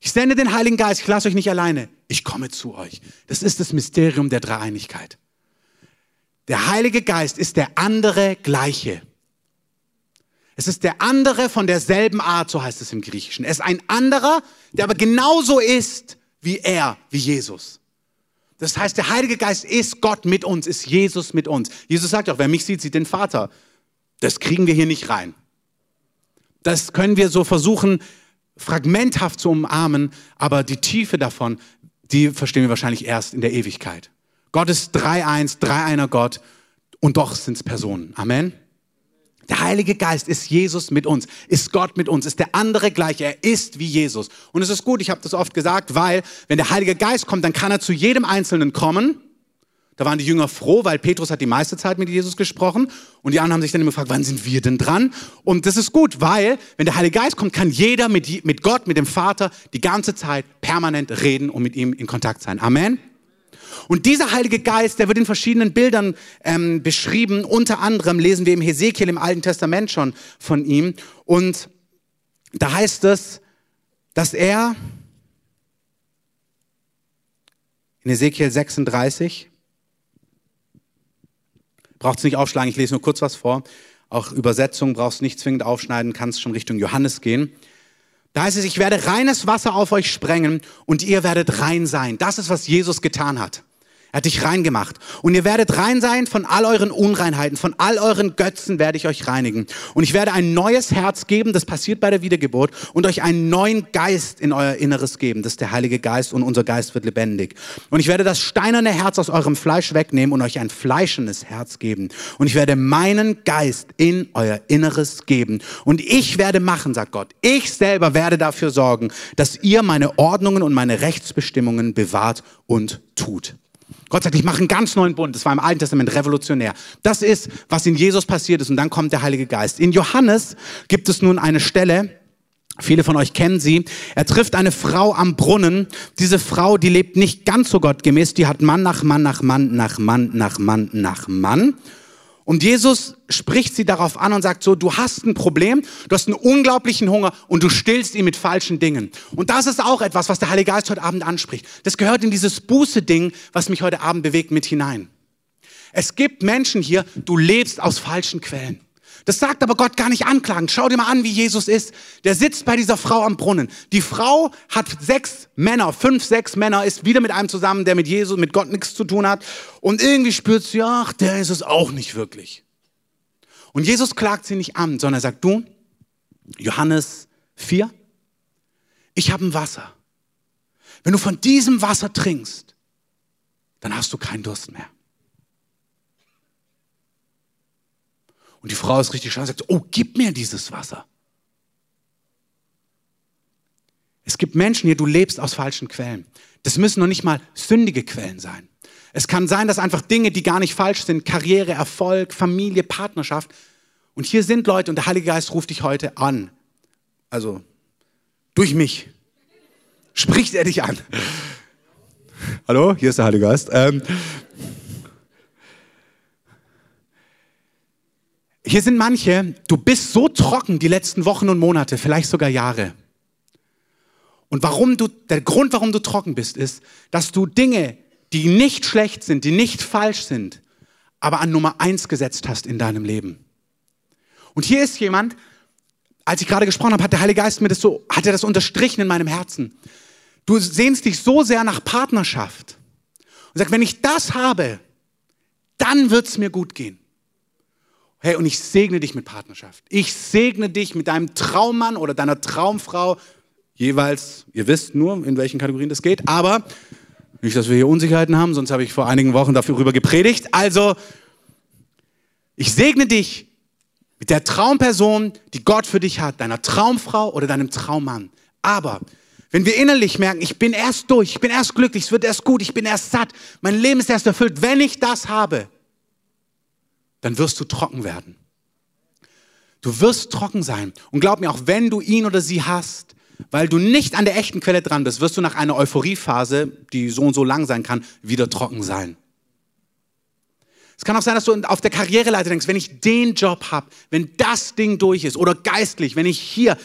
Ich sende den Heiligen Geist, ich lasse euch nicht alleine. Ich komme zu euch. Das ist das Mysterium der Dreieinigkeit. Der Heilige Geist ist der andere gleiche. Es ist der andere von derselben Art, so heißt es im Griechischen. Er ist ein anderer, der aber genauso ist wie er, wie Jesus. Das heißt, der Heilige Geist ist Gott mit uns, ist Jesus mit uns. Jesus sagt auch, wer mich sieht, sieht den Vater. Das kriegen wir hier nicht rein. Das können wir so versuchen, fragmenthaft zu umarmen, aber die Tiefe davon, die verstehen wir wahrscheinlich erst in der Ewigkeit. Gott ist drei-eins, drei-einer Gott und doch sind es Personen. Amen. Der Heilige Geist ist Jesus mit uns, ist Gott mit uns, ist der andere gleich. Er ist wie Jesus. Und es ist gut, ich habe das oft gesagt, weil wenn der Heilige Geist kommt, dann kann er zu jedem Einzelnen kommen. Da waren die Jünger froh, weil Petrus hat die meiste Zeit mit Jesus gesprochen und die anderen haben sich dann immer gefragt, wann sind wir denn dran? Und das ist gut, weil wenn der Heilige Geist kommt, kann jeder mit, mit Gott, mit dem Vater die ganze Zeit permanent reden und mit ihm in Kontakt sein. Amen. Und dieser Heilige Geist, der wird in verschiedenen Bildern ähm, beschrieben. Unter anderem lesen wir im Hesekiel im Alten Testament schon von ihm. Und da heißt es, dass er in Hesekiel 36, braucht es nicht aufschlagen, ich lese nur kurz was vor. Auch Übersetzung brauchst nicht zwingend aufschneiden, kannst schon Richtung Johannes gehen. Da heißt es, ich werde reines Wasser auf euch sprengen und ihr werdet rein sein. Das ist, was Jesus getan hat. Er hat dich reingemacht. Und ihr werdet rein sein von all euren Unreinheiten, von all euren Götzen werde ich euch reinigen. Und ich werde ein neues Herz geben, das passiert bei der Wiedergeburt, und euch einen neuen Geist in euer Inneres geben. Das ist der Heilige Geist und unser Geist wird lebendig. Und ich werde das steinerne Herz aus eurem Fleisch wegnehmen und euch ein fleischendes Herz geben. Und ich werde meinen Geist in euer Inneres geben. Und ich werde machen, sagt Gott. Ich selber werde dafür sorgen, dass ihr meine Ordnungen und meine Rechtsbestimmungen bewahrt und tut. Gott sagt, ich mache einen ganz neuen Bund. Das war im Alten Testament revolutionär. Das ist, was in Jesus passiert ist. Und dann kommt der Heilige Geist. In Johannes gibt es nun eine Stelle, Viele von euch kennen sie. Er trifft eine Frau am Brunnen. Diese Frau, die lebt nicht ganz so gottgemäß. Die hat Mann nach Mann nach Mann nach Mann nach Mann nach Mann. Und Jesus spricht sie darauf an und sagt so, du hast ein Problem, du hast einen unglaublichen Hunger und du stillst ihn mit falschen Dingen. Und das ist auch etwas, was der Heilige Geist heute Abend anspricht. Das gehört in dieses Buße-Ding, was mich heute Abend bewegt, mit hinein. Es gibt Menschen hier, du lebst aus falschen Quellen. Das sagt aber Gott gar nicht anklagend. Schau dir mal an, wie Jesus ist. Der sitzt bei dieser Frau am Brunnen. Die Frau hat sechs Männer, fünf, sechs Männer, ist wieder mit einem zusammen, der mit Jesus, mit Gott nichts zu tun hat. Und irgendwie spürt sie, ach, der ist es auch nicht wirklich. Und Jesus klagt sie nicht an, sondern er sagt, du, Johannes 4, ich habe ein Wasser. Wenn du von diesem Wasser trinkst, dann hast du keinen Durst mehr. Und die Frau ist richtig schlau und sagt, oh, gib mir dieses Wasser. Es gibt Menschen hier, du lebst aus falschen Quellen. Das müssen noch nicht mal sündige Quellen sein. Es kann sein, dass einfach Dinge, die gar nicht falsch sind, Karriere, Erfolg, Familie, Partnerschaft. Und hier sind Leute und der Heilige Geist ruft dich heute an. Also durch mich spricht er dich an. Hallo, hier ist der Heilige Geist. Ähm, hier sind manche, du bist so trocken die letzten Wochen und Monate, vielleicht sogar Jahre. Und warum du, der Grund, warum du trocken bist, ist, dass du Dinge, die nicht schlecht sind, die nicht falsch sind, aber an Nummer eins gesetzt hast in deinem Leben. Und hier ist jemand, als ich gerade gesprochen habe, hat der Heilige Geist mir das so, hat er das unterstrichen in meinem Herzen. Du sehnst dich so sehr nach Partnerschaft und sagst, wenn ich das habe, dann wird es mir gut gehen. Hey, und ich segne dich mit Partnerschaft. Ich segne dich mit deinem Traummann oder deiner Traumfrau, jeweils, ihr wisst nur, in welchen Kategorien das geht, aber nicht, dass wir hier Unsicherheiten haben, sonst habe ich vor einigen Wochen dafür gepredigt. Also, ich segne dich mit der Traumperson, die Gott für dich hat, deiner Traumfrau oder deinem Traummann. Aber wenn wir innerlich merken, ich bin erst durch, ich bin erst glücklich, es wird erst gut, ich bin erst satt, mein Leben ist erst erfüllt, wenn ich das habe, dann wirst du trocken werden. Du wirst trocken sein. Und glaub mir, auch wenn du ihn oder sie hast, weil du nicht an der echten Quelle dran bist, wirst du nach einer Euphoriephase, die so und so lang sein kann, wieder trocken sein. Es kann auch sein, dass du auf der Karriereleiter denkst, wenn ich den Job habe, wenn das Ding durch ist oder geistlich, wenn ich hier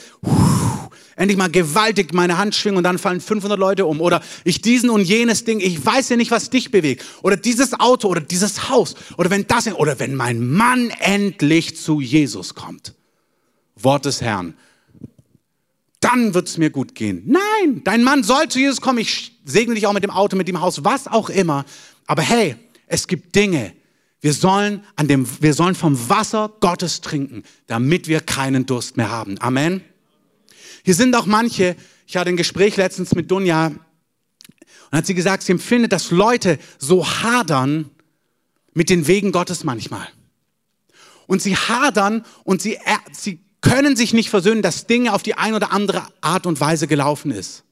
endlich mal gewaltig meine Hand schwinge und dann fallen 500 Leute um oder ich diesen und jenes Ding, ich weiß ja nicht, was dich bewegt oder dieses Auto oder dieses Haus oder wenn das oder wenn mein Mann endlich zu Jesus kommt. Wort des Herrn dann wird es mir gut gehen. Nein, dein Mann soll zu Jesus kommen. Ich segne dich auch mit dem Auto, mit dem Haus, was auch immer. Aber hey, es gibt Dinge. Wir sollen, an dem, wir sollen vom Wasser Gottes trinken, damit wir keinen Durst mehr haben. Amen. Hier sind auch manche, ich hatte ein Gespräch letztens mit Dunja und hat sie gesagt, sie empfindet, dass Leute so hadern mit den Wegen Gottes manchmal. Und sie hadern und sie, sie können sich nicht versöhnen, dass Dinge auf die eine oder andere Art und Weise gelaufen ist.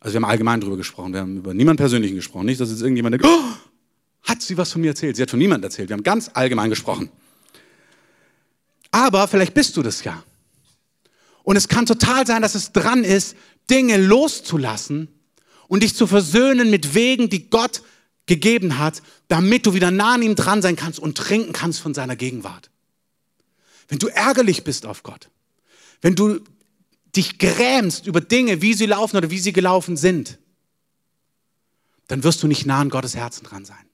Also wir haben allgemein darüber gesprochen, wir haben über niemanden Persönlichen gesprochen. Nicht, dass jetzt irgendjemand denkt, oh, hat sie was von mir erzählt? Sie hat von niemandem erzählt. Wir haben ganz allgemein gesprochen. Aber vielleicht bist du das ja. Und es kann total sein, dass es dran ist, Dinge loszulassen und dich zu versöhnen mit Wegen, die Gott gegeben hat, damit du wieder nah an ihm dran sein kannst und trinken kannst von seiner Gegenwart wenn du ärgerlich bist auf Gott, wenn du dich grämst über Dinge, wie sie laufen oder wie sie gelaufen sind, dann wirst du nicht nah an Gottes Herzen dran sein.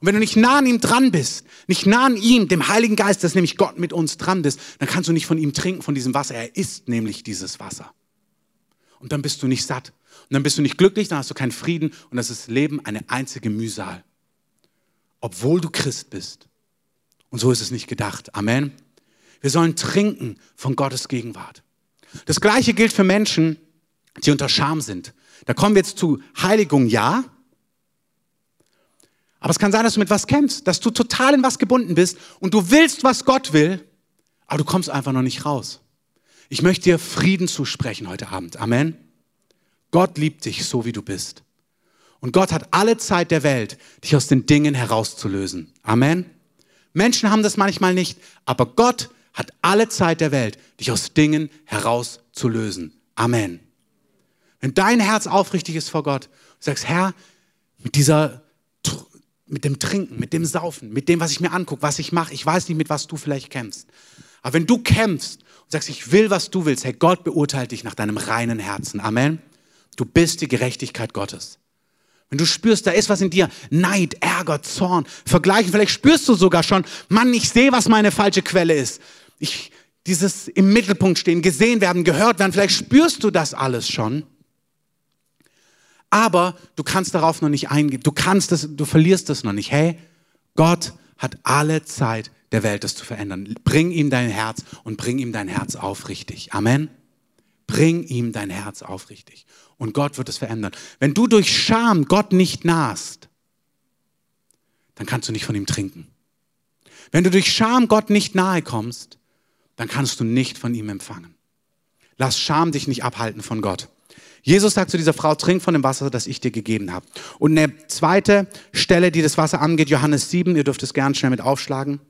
Und wenn du nicht nah an ihm dran bist, nicht nah an ihm, dem Heiligen Geist, das nämlich Gott mit uns dran bist, dann kannst du nicht von ihm trinken, von diesem Wasser. Er ist nämlich dieses Wasser. Und dann bist du nicht satt. Und dann bist du nicht glücklich, dann hast du keinen Frieden und das ist Leben eine einzige Mühsal. Obwohl du Christ bist. Und so ist es nicht gedacht. Amen. Wir sollen trinken von Gottes Gegenwart. Das gleiche gilt für Menschen, die unter Scham sind. Da kommen wir jetzt zu Heiligung, ja. Aber es kann sein, dass du mit was kämpfst, dass du total in was gebunden bist und du willst, was Gott will, aber du kommst einfach noch nicht raus. Ich möchte dir Frieden zusprechen heute Abend. Amen. Gott liebt dich so, wie du bist. Und Gott hat alle Zeit der Welt, dich aus den Dingen herauszulösen. Amen. Menschen haben das manchmal nicht, aber Gott hat alle Zeit der Welt, dich aus Dingen herauszulösen. Amen. Wenn dein Herz aufrichtig ist vor Gott, du sagst, Herr, mit dieser, mit dem Trinken, mit dem Saufen, mit dem, was ich mir angucke, was ich mache, ich weiß nicht, mit was du vielleicht kämpfst. Aber wenn du kämpfst und sagst, ich will, was du willst, Herr, Gott beurteilt dich nach deinem reinen Herzen. Amen. Du bist die Gerechtigkeit Gottes. Wenn du spürst, da ist was in dir, Neid, Ärger, Zorn, Vergleichen, vielleicht spürst du sogar schon, Mann, ich sehe, was meine falsche Quelle ist ich, dieses im Mittelpunkt stehen, gesehen werden, gehört werden, vielleicht spürst du das alles schon. Aber du kannst darauf noch nicht eingehen. Du kannst das, du verlierst das noch nicht. Hey, Gott hat alle Zeit der Welt, das zu verändern. Bring ihm dein Herz und bring ihm dein Herz aufrichtig. Amen. Bring ihm dein Herz aufrichtig und Gott wird es verändern. Wenn du durch Scham Gott nicht nahst, dann kannst du nicht von ihm trinken. Wenn du durch Scham Gott nicht nahe kommst, dann kannst du nicht von ihm empfangen. Lass Scham dich nicht abhalten von Gott. Jesus sagt zu dieser Frau, trink von dem Wasser, das ich dir gegeben habe. Und eine zweite Stelle, die das Wasser angeht, Johannes 7, ihr dürft es gern schnell mit aufschlagen.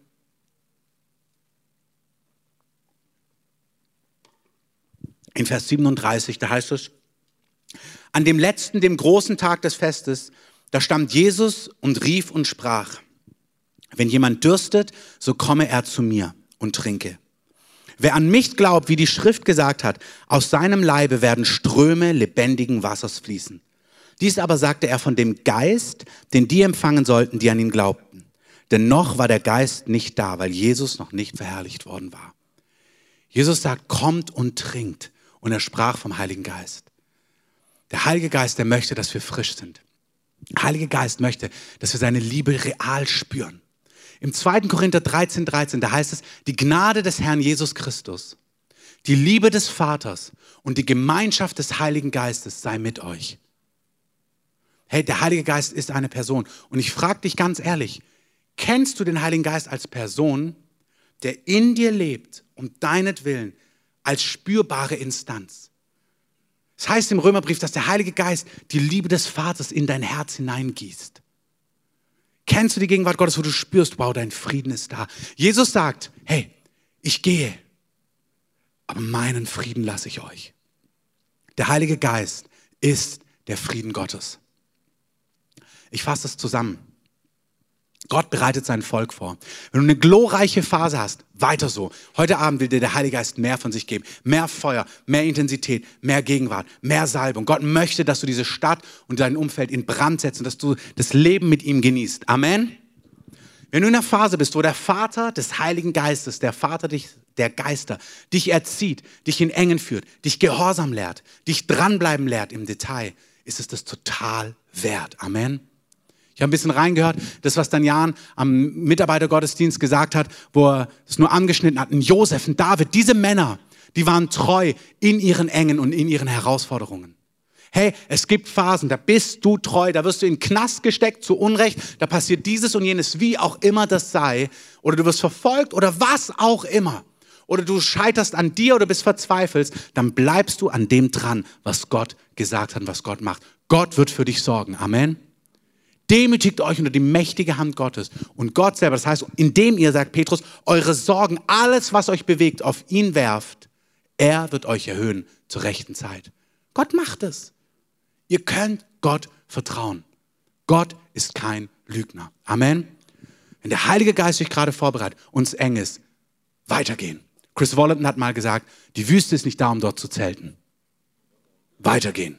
In Vers 37, da heißt es, an dem letzten, dem großen Tag des Festes, da stand Jesus und rief und sprach, wenn jemand dürstet, so komme er zu mir und trinke. Wer an mich glaubt, wie die Schrift gesagt hat, aus seinem Leibe werden Ströme lebendigen Wassers fließen. Dies aber sagte er von dem Geist, den die empfangen sollten, die an ihn glaubten. Denn noch war der Geist nicht da, weil Jesus noch nicht verherrlicht worden war. Jesus sagt, kommt und trinkt. Und er sprach vom Heiligen Geist. Der Heilige Geist, der möchte, dass wir frisch sind. Der Heilige Geist möchte, dass wir seine Liebe real spüren. Im 2. Korinther 13, 13, da heißt es, die Gnade des Herrn Jesus Christus, die Liebe des Vaters und die Gemeinschaft des Heiligen Geistes sei mit euch. Hey, der Heilige Geist ist eine Person. Und ich frage dich ganz ehrlich, kennst du den Heiligen Geist als Person, der in dir lebt, um deinetwillen, als spürbare Instanz? Es das heißt im Römerbrief, dass der Heilige Geist die Liebe des Vaters in dein Herz hineingießt. Kennst du die Gegenwart Gottes, wo du spürst, wow, dein Frieden ist da? Jesus sagt, hey, ich gehe, aber meinen Frieden lasse ich euch. Der Heilige Geist ist der Frieden Gottes. Ich fasse es zusammen. Gott bereitet sein Volk vor. Wenn du eine glorreiche Phase hast, weiter so. Heute Abend will dir der Heilige Geist mehr von sich geben. Mehr Feuer, mehr Intensität, mehr Gegenwart, mehr Salbung. Gott möchte, dass du diese Stadt und dein Umfeld in Brand setzt und dass du das Leben mit ihm genießt. Amen. Wenn du in einer Phase bist, wo der Vater des Heiligen Geistes, der Vater dich, der Geister, dich erzieht, dich in Engen führt, dich gehorsam lehrt, dich dranbleiben lehrt im Detail, ist es das total wert. Amen. Ich habe ein bisschen reingehört, das, was dann Jan am Mitarbeitergottesdienst gesagt hat, wo er es nur angeschnitten hat. Ein Josef, ein David, diese Männer, die waren treu in ihren Engen und in ihren Herausforderungen. Hey, es gibt Phasen, da bist du treu, da wirst du in den Knast gesteckt zu Unrecht, da passiert dieses und jenes, wie auch immer das sei, oder du wirst verfolgt oder was auch immer. Oder du scheiterst an dir oder bist verzweifelt, dann bleibst du an dem dran, was Gott gesagt hat was Gott macht. Gott wird für dich sorgen. Amen. Demütigt euch unter die mächtige Hand Gottes. Und Gott selber, das heißt, indem ihr, sagt Petrus, eure Sorgen, alles, was euch bewegt, auf ihn werft, er wird euch erhöhen zur rechten Zeit. Gott macht es. Ihr könnt Gott vertrauen. Gott ist kein Lügner. Amen. Wenn der Heilige Geist euch gerade vorbereitet, uns eng ist, weitergehen. Chris Wallenton hat mal gesagt, die Wüste ist nicht da, um dort zu zelten. Weitergehen.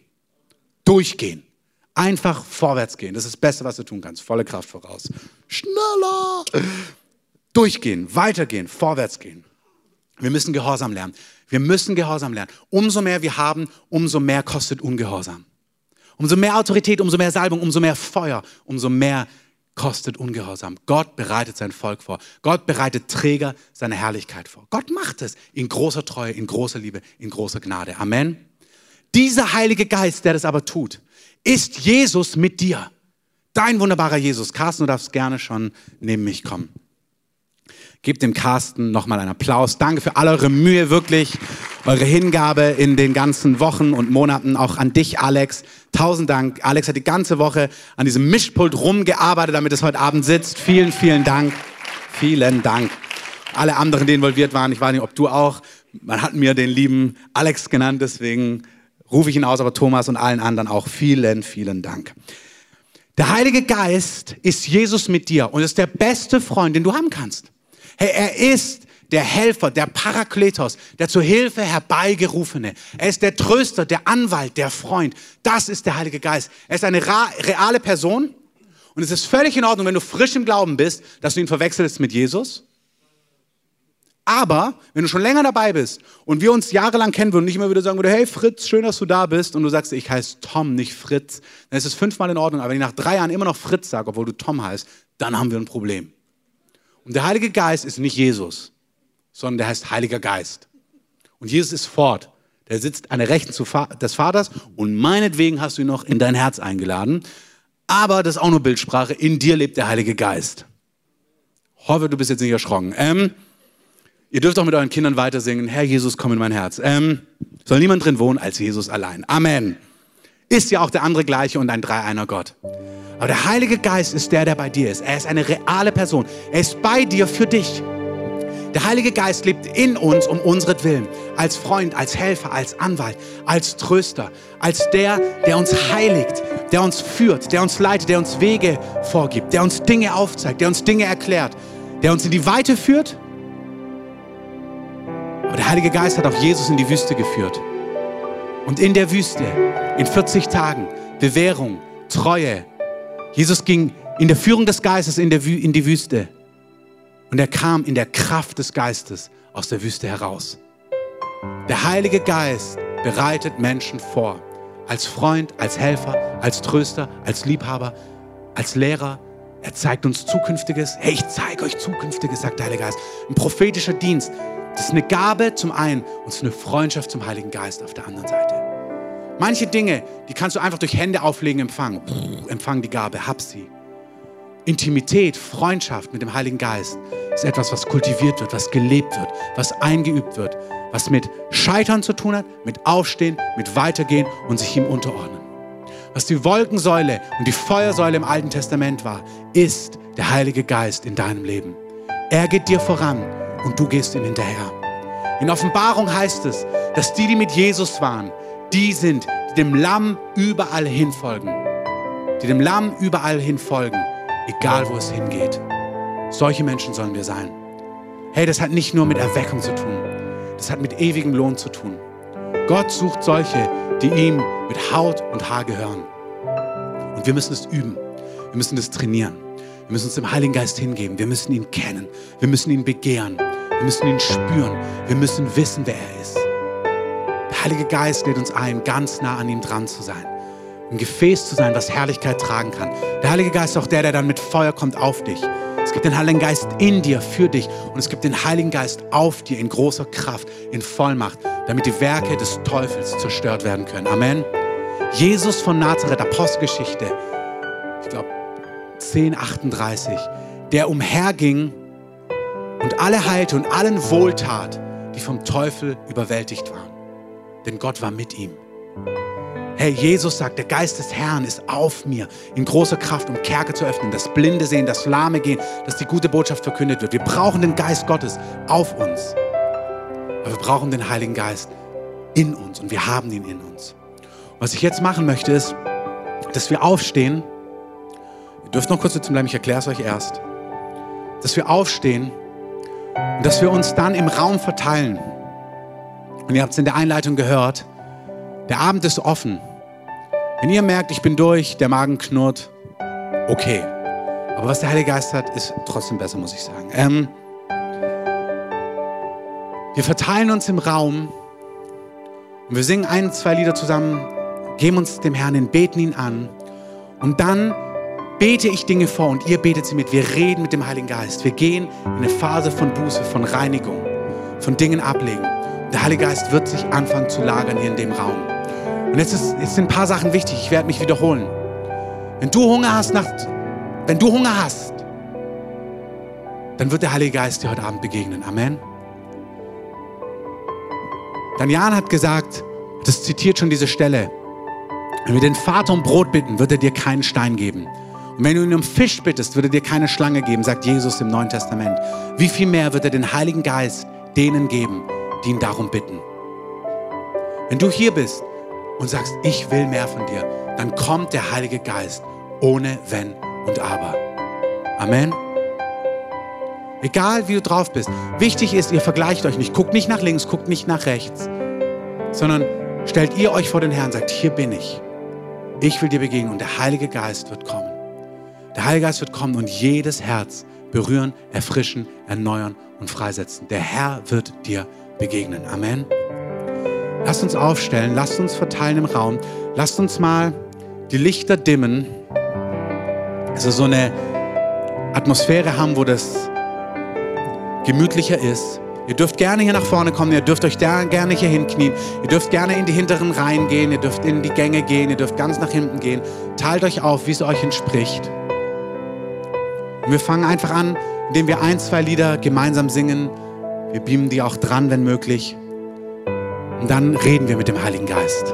Durchgehen. Einfach vorwärts gehen. Das ist das Beste, was du tun kannst. Volle Kraft voraus. Schneller. Durchgehen, weitergehen, vorwärts gehen. Wir müssen Gehorsam lernen. Wir müssen Gehorsam lernen. Umso mehr wir haben, umso mehr kostet Ungehorsam. Umso mehr Autorität, umso mehr Salbung, umso mehr Feuer, umso mehr kostet Ungehorsam. Gott bereitet sein Volk vor. Gott bereitet Träger seiner Herrlichkeit vor. Gott macht es in großer Treue, in großer Liebe, in großer Gnade. Amen. Dieser Heilige Geist, der das aber tut, ist Jesus mit dir. Dein wunderbarer Jesus. Carsten, du darfst gerne schon neben mich kommen. Gebt dem Carsten nochmal einen Applaus. Danke für all eure Mühe, wirklich, eure Hingabe in den ganzen Wochen und Monaten. Auch an dich, Alex. Tausend Dank. Alex hat die ganze Woche an diesem Mischpult rumgearbeitet, damit es heute Abend sitzt. Vielen, vielen Dank. Vielen Dank. Alle anderen, die involviert waren, ich weiß nicht, ob du auch. Man hat mir den lieben Alex genannt, deswegen rufe ich ihn aus, aber Thomas und allen anderen auch vielen, vielen Dank. Der Heilige Geist ist Jesus mit dir und ist der beste Freund, den du haben kannst. Hey, er ist der Helfer, der Parakletos, der zur Hilfe herbeigerufene. Er ist der Tröster, der Anwalt, der Freund. Das ist der Heilige Geist. Er ist eine reale Person und es ist völlig in Ordnung, wenn du frisch im Glauben bist, dass du ihn verwechselst mit Jesus aber wenn du schon länger dabei bist und wir uns jahrelang kennen würden und nicht immer wieder sagen würde, hey Fritz, schön, dass du da bist und du sagst, ich heiße Tom, nicht Fritz, dann ist es fünfmal in Ordnung. Aber wenn ich nach drei Jahren immer noch Fritz sage, obwohl du Tom heißt, dann haben wir ein Problem. Und der Heilige Geist ist nicht Jesus, sondern der heißt Heiliger Geist. Und Jesus ist fort. Der sitzt an der Rechten des Vaters und meinetwegen hast du ihn noch in dein Herz eingeladen. Aber das ist auch nur Bildsprache. In dir lebt der Heilige Geist. Hoffe, du bist jetzt nicht erschrocken. Ähm, ihr dürft auch mit euren Kindern weiter singen. Herr Jesus, komm in mein Herz. Ähm, soll niemand drin wohnen als Jesus allein. Amen. Ist ja auch der andere gleiche und ein Dreieiner Gott. Aber der Heilige Geist ist der, der bei dir ist. Er ist eine reale Person. Er ist bei dir für dich. Der Heilige Geist lebt in uns um unseren Als Freund, als Helfer, als Anwalt, als Tröster, als der, der uns heiligt, der uns führt, der uns leitet, der uns Wege vorgibt, der uns Dinge aufzeigt, der uns Dinge erklärt, der uns in die Weite führt. Aber der Heilige Geist hat auch Jesus in die Wüste geführt. Und in der Wüste, in 40 Tagen, Bewährung, Treue. Jesus ging in der Führung des Geistes in, in die Wüste. Und er kam in der Kraft des Geistes aus der Wüste heraus. Der Heilige Geist bereitet Menschen vor. Als Freund, als Helfer, als Tröster, als Liebhaber, als Lehrer. Er zeigt uns Zukünftiges. Hey, ich zeige euch Zukünftiges, sagt der Heilige Geist. Ein prophetischer Dienst. Das ist eine Gabe zum einen und es ist eine Freundschaft zum Heiligen Geist auf der anderen Seite. Manche Dinge, die kannst du einfach durch Hände auflegen empfangen. Empfang die Gabe, hab sie. Intimität, Freundschaft mit dem Heiligen Geist ist etwas, was kultiviert wird, was gelebt wird, was eingeübt wird, was mit Scheitern zu tun hat, mit Aufstehen, mit Weitergehen und sich ihm unterordnen. Was die Wolkensäule und die Feuersäule im Alten Testament war, ist der Heilige Geist in deinem Leben. Er geht dir voran und du gehst ihm hinterher. In Offenbarung heißt es, dass die, die mit Jesus waren, die sind, die dem Lamm überall hinfolgen. Die dem Lamm überall hinfolgen egal wo es hingeht. Solche Menschen sollen wir sein. Hey, das hat nicht nur mit Erweckung zu tun, das hat mit ewigem Lohn zu tun. Gott sucht solche, die ihm mit Haut und Haar gehören. Und wir müssen es üben, wir müssen es trainieren, wir müssen uns dem Heiligen Geist hingeben, wir müssen ihn kennen, wir müssen ihn begehren, wir müssen ihn spüren, wir müssen wissen, wer er ist. Der Heilige Geist lädt uns ein, ganz nah an ihm dran zu sein ein Gefäß zu sein, was Herrlichkeit tragen kann. Der Heilige Geist ist auch der, der dann mit Feuer kommt auf dich. Es gibt den Heiligen Geist in dir, für dich. Und es gibt den Heiligen Geist auf dir in großer Kraft, in Vollmacht, damit die Werke des Teufels zerstört werden können. Amen. Jesus von Nazareth, Apostelgeschichte, ich glaube 1038, der umherging und alle heilte und allen wohltat, die vom Teufel überwältigt waren. Denn Gott war mit ihm. Hey, Jesus sagt, der Geist des Herrn ist auf mir in großer Kraft, um Kerke zu öffnen, das Blinde sehen, das Lahme gehen, dass die gute Botschaft verkündet wird. Wir brauchen den Geist Gottes auf uns. Aber wir brauchen den Heiligen Geist in uns und wir haben ihn in uns. Was ich jetzt machen möchte, ist, dass wir aufstehen. Ihr dürft noch kurz sitzen bleiben, ich erkläre es euch erst. Dass wir aufstehen und dass wir uns dann im Raum verteilen. Und ihr habt es in der Einleitung gehört, der Abend ist offen. Wenn ihr merkt, ich bin durch, der Magen knurrt, okay. Aber was der Heilige Geist hat, ist trotzdem besser, muss ich sagen. Ähm, wir verteilen uns im Raum und wir singen ein, zwei Lieder zusammen, geben uns dem Herrn hin, beten ihn an und dann bete ich Dinge vor und ihr betet sie mit. Wir reden mit dem Heiligen Geist. Wir gehen in eine Phase von Buße, von Reinigung, von Dingen ablegen. Der Heilige Geist wird sich anfangen zu lagern hier in dem Raum. Und jetzt, ist, jetzt sind ein paar Sachen wichtig. Ich werde mich wiederholen. Wenn du Hunger hast nach, wenn du Hunger hast, dann wird der Heilige Geist dir heute Abend begegnen. Amen. Jan hat gesagt, das zitiert schon diese Stelle. Wenn wir den Vater um Brot bitten, wird er dir keinen Stein geben. Und wenn du ihn um Fisch bittest, wird er dir keine Schlange geben, sagt Jesus im Neuen Testament. Wie viel mehr wird er den Heiligen Geist denen geben, die ihn darum bitten? Wenn du hier bist und sagst, ich will mehr von dir, dann kommt der Heilige Geist ohne Wenn und Aber. Amen. Egal wie du drauf bist. Wichtig ist, ihr vergleicht euch nicht. Guckt nicht nach links, guckt nicht nach rechts, sondern stellt ihr euch vor den Herrn und sagt, hier bin ich. Ich will dir begegnen und der Heilige Geist wird kommen. Der Heilige Geist wird kommen und jedes Herz berühren, erfrischen, erneuern und freisetzen. Der Herr wird dir begegnen. Amen. Lasst uns aufstellen, lasst uns verteilen im Raum, lasst uns mal die Lichter dimmen. Also so eine Atmosphäre haben, wo das gemütlicher ist. Ihr dürft gerne hier nach vorne kommen, ihr dürft euch da gerne hier hinknien, ihr dürft gerne in die hinteren Reihen gehen, ihr dürft in die Gänge gehen, ihr dürft ganz nach hinten gehen. Teilt euch auf, wie es euch entspricht. Und wir fangen einfach an, indem wir ein, zwei Lieder gemeinsam singen. Wir beamen die auch dran, wenn möglich. Und dann reden wir mit dem Heiligen Geist.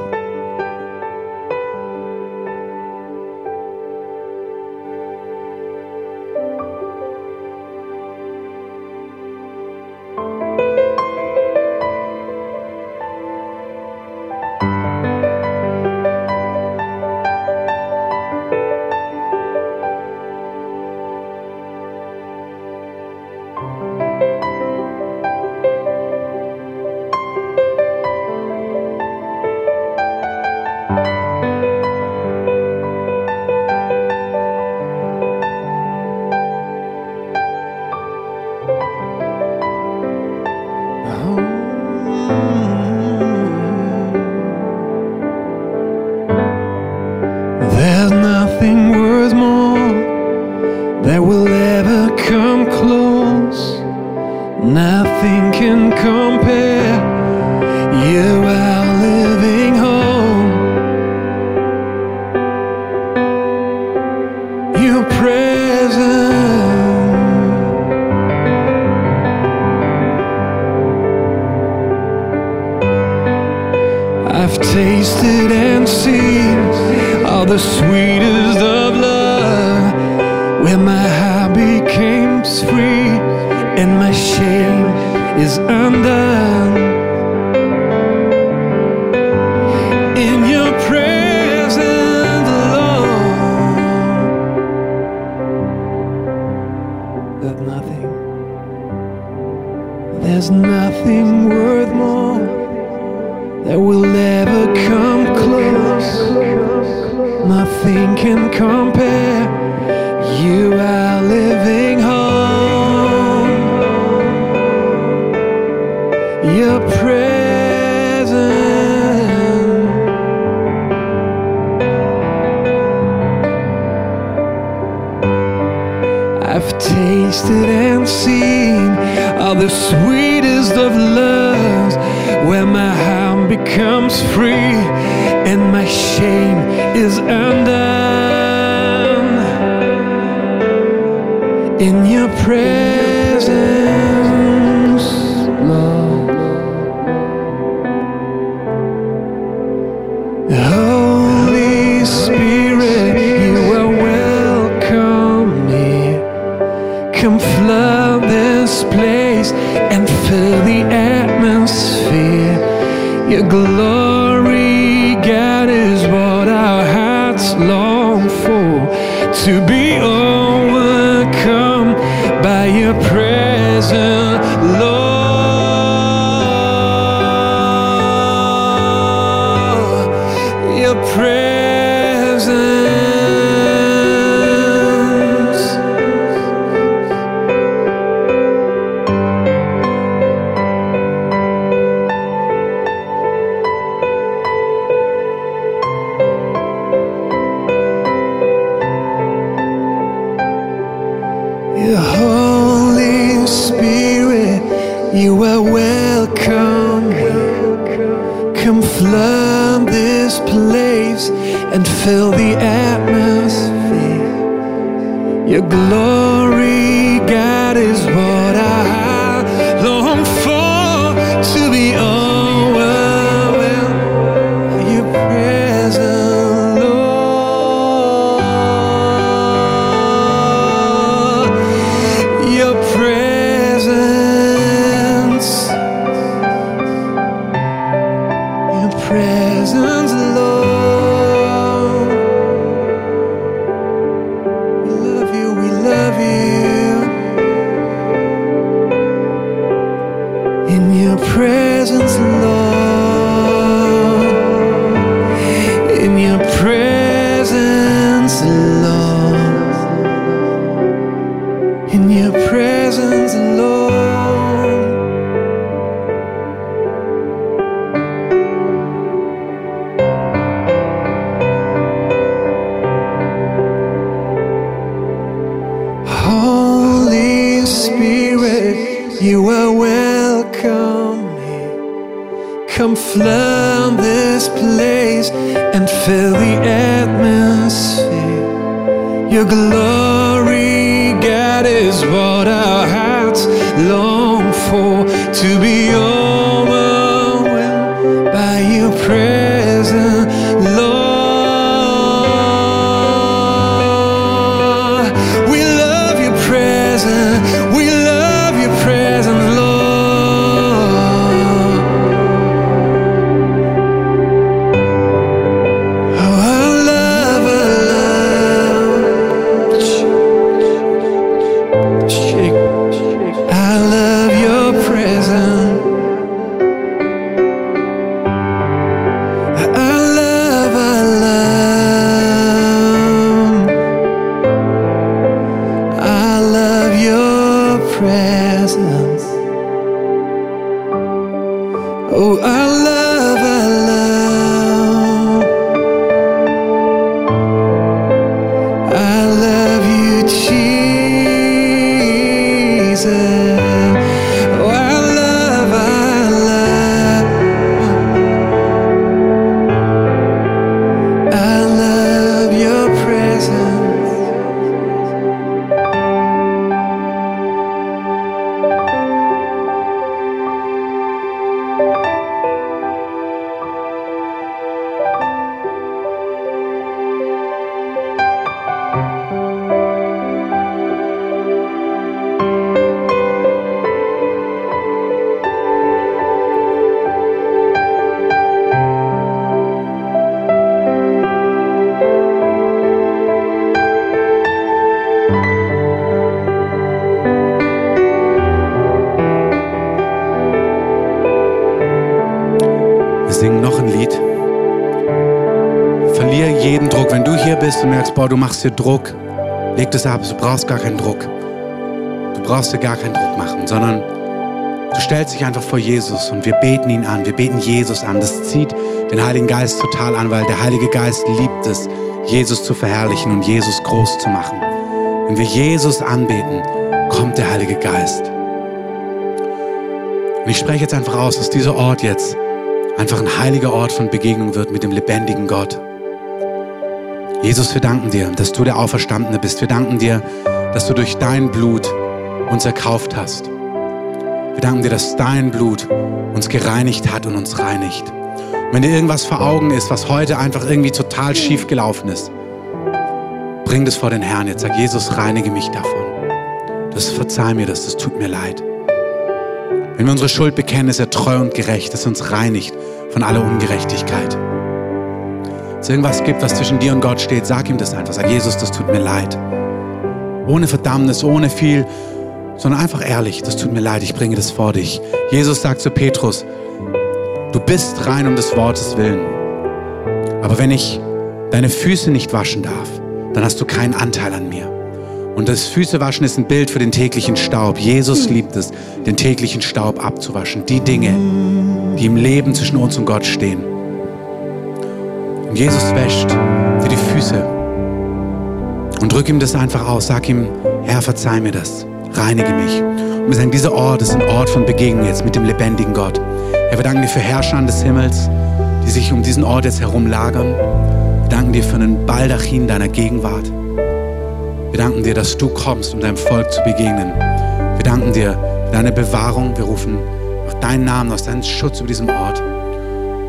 your presence. I've tasted and seen all the sweetest of loves, where my heart becomes free and my shame is undone. In your presence. in your presence, Lord. Du machst dir Druck, leg das ab. Du brauchst gar keinen Druck. Du brauchst dir gar keinen Druck machen, sondern du stellst dich einfach vor Jesus und wir beten ihn an. Wir beten Jesus an. Das zieht den Heiligen Geist total an, weil der Heilige Geist liebt es, Jesus zu verherrlichen und Jesus groß zu machen. Wenn wir Jesus anbeten, kommt der Heilige Geist. Und ich spreche jetzt einfach aus, dass dieser Ort jetzt einfach ein heiliger Ort von Begegnung wird mit dem lebendigen Gott. Jesus, wir danken dir, dass du der Auferstandene bist. Wir danken dir, dass du durch dein Blut uns erkauft hast. Wir danken dir, dass dein Blut uns gereinigt hat und uns reinigt. Und wenn dir irgendwas vor Augen ist, was heute einfach irgendwie total schief gelaufen ist, bring das vor den Herrn jetzt. Sag, Jesus, reinige mich davon. Das verzeih mir das, das tut mir leid. Wenn wir unsere Schuld bekennen, ist er treu und gerecht, dass er uns reinigt von aller Ungerechtigkeit. Wenn es irgendwas gibt, was zwischen dir und Gott steht, sag ihm das einfach. Sag, Jesus, das tut mir leid. Ohne Verdammnis, ohne viel, sondern einfach ehrlich, das tut mir leid, ich bringe das vor dich. Jesus sagt zu Petrus, du bist rein um des Wortes willen. Aber wenn ich deine Füße nicht waschen darf, dann hast du keinen Anteil an mir. Und das Füßewaschen ist ein Bild für den täglichen Staub. Jesus liebt es, den täglichen Staub abzuwaschen. Die Dinge, die im Leben zwischen uns und Gott stehen. Und Jesus wäscht dir die Füße. Und drück ihm das einfach aus. Sag ihm, Herr, verzeih mir das. Reinige mich. Und wir sagen, dieser Ort ist ein Ort von Begegnung jetzt mit dem lebendigen Gott. Herr, wir danken dir für Herrscher des Himmels, die sich um diesen Ort jetzt herum lagern. Wir danken dir für einen Baldachin deiner Gegenwart. Wir danken dir, dass du kommst, um deinem Volk zu begegnen. Wir danken dir für deine Bewahrung. Wir rufen auf deinen Namen, aus deinen Schutz über diesem Ort.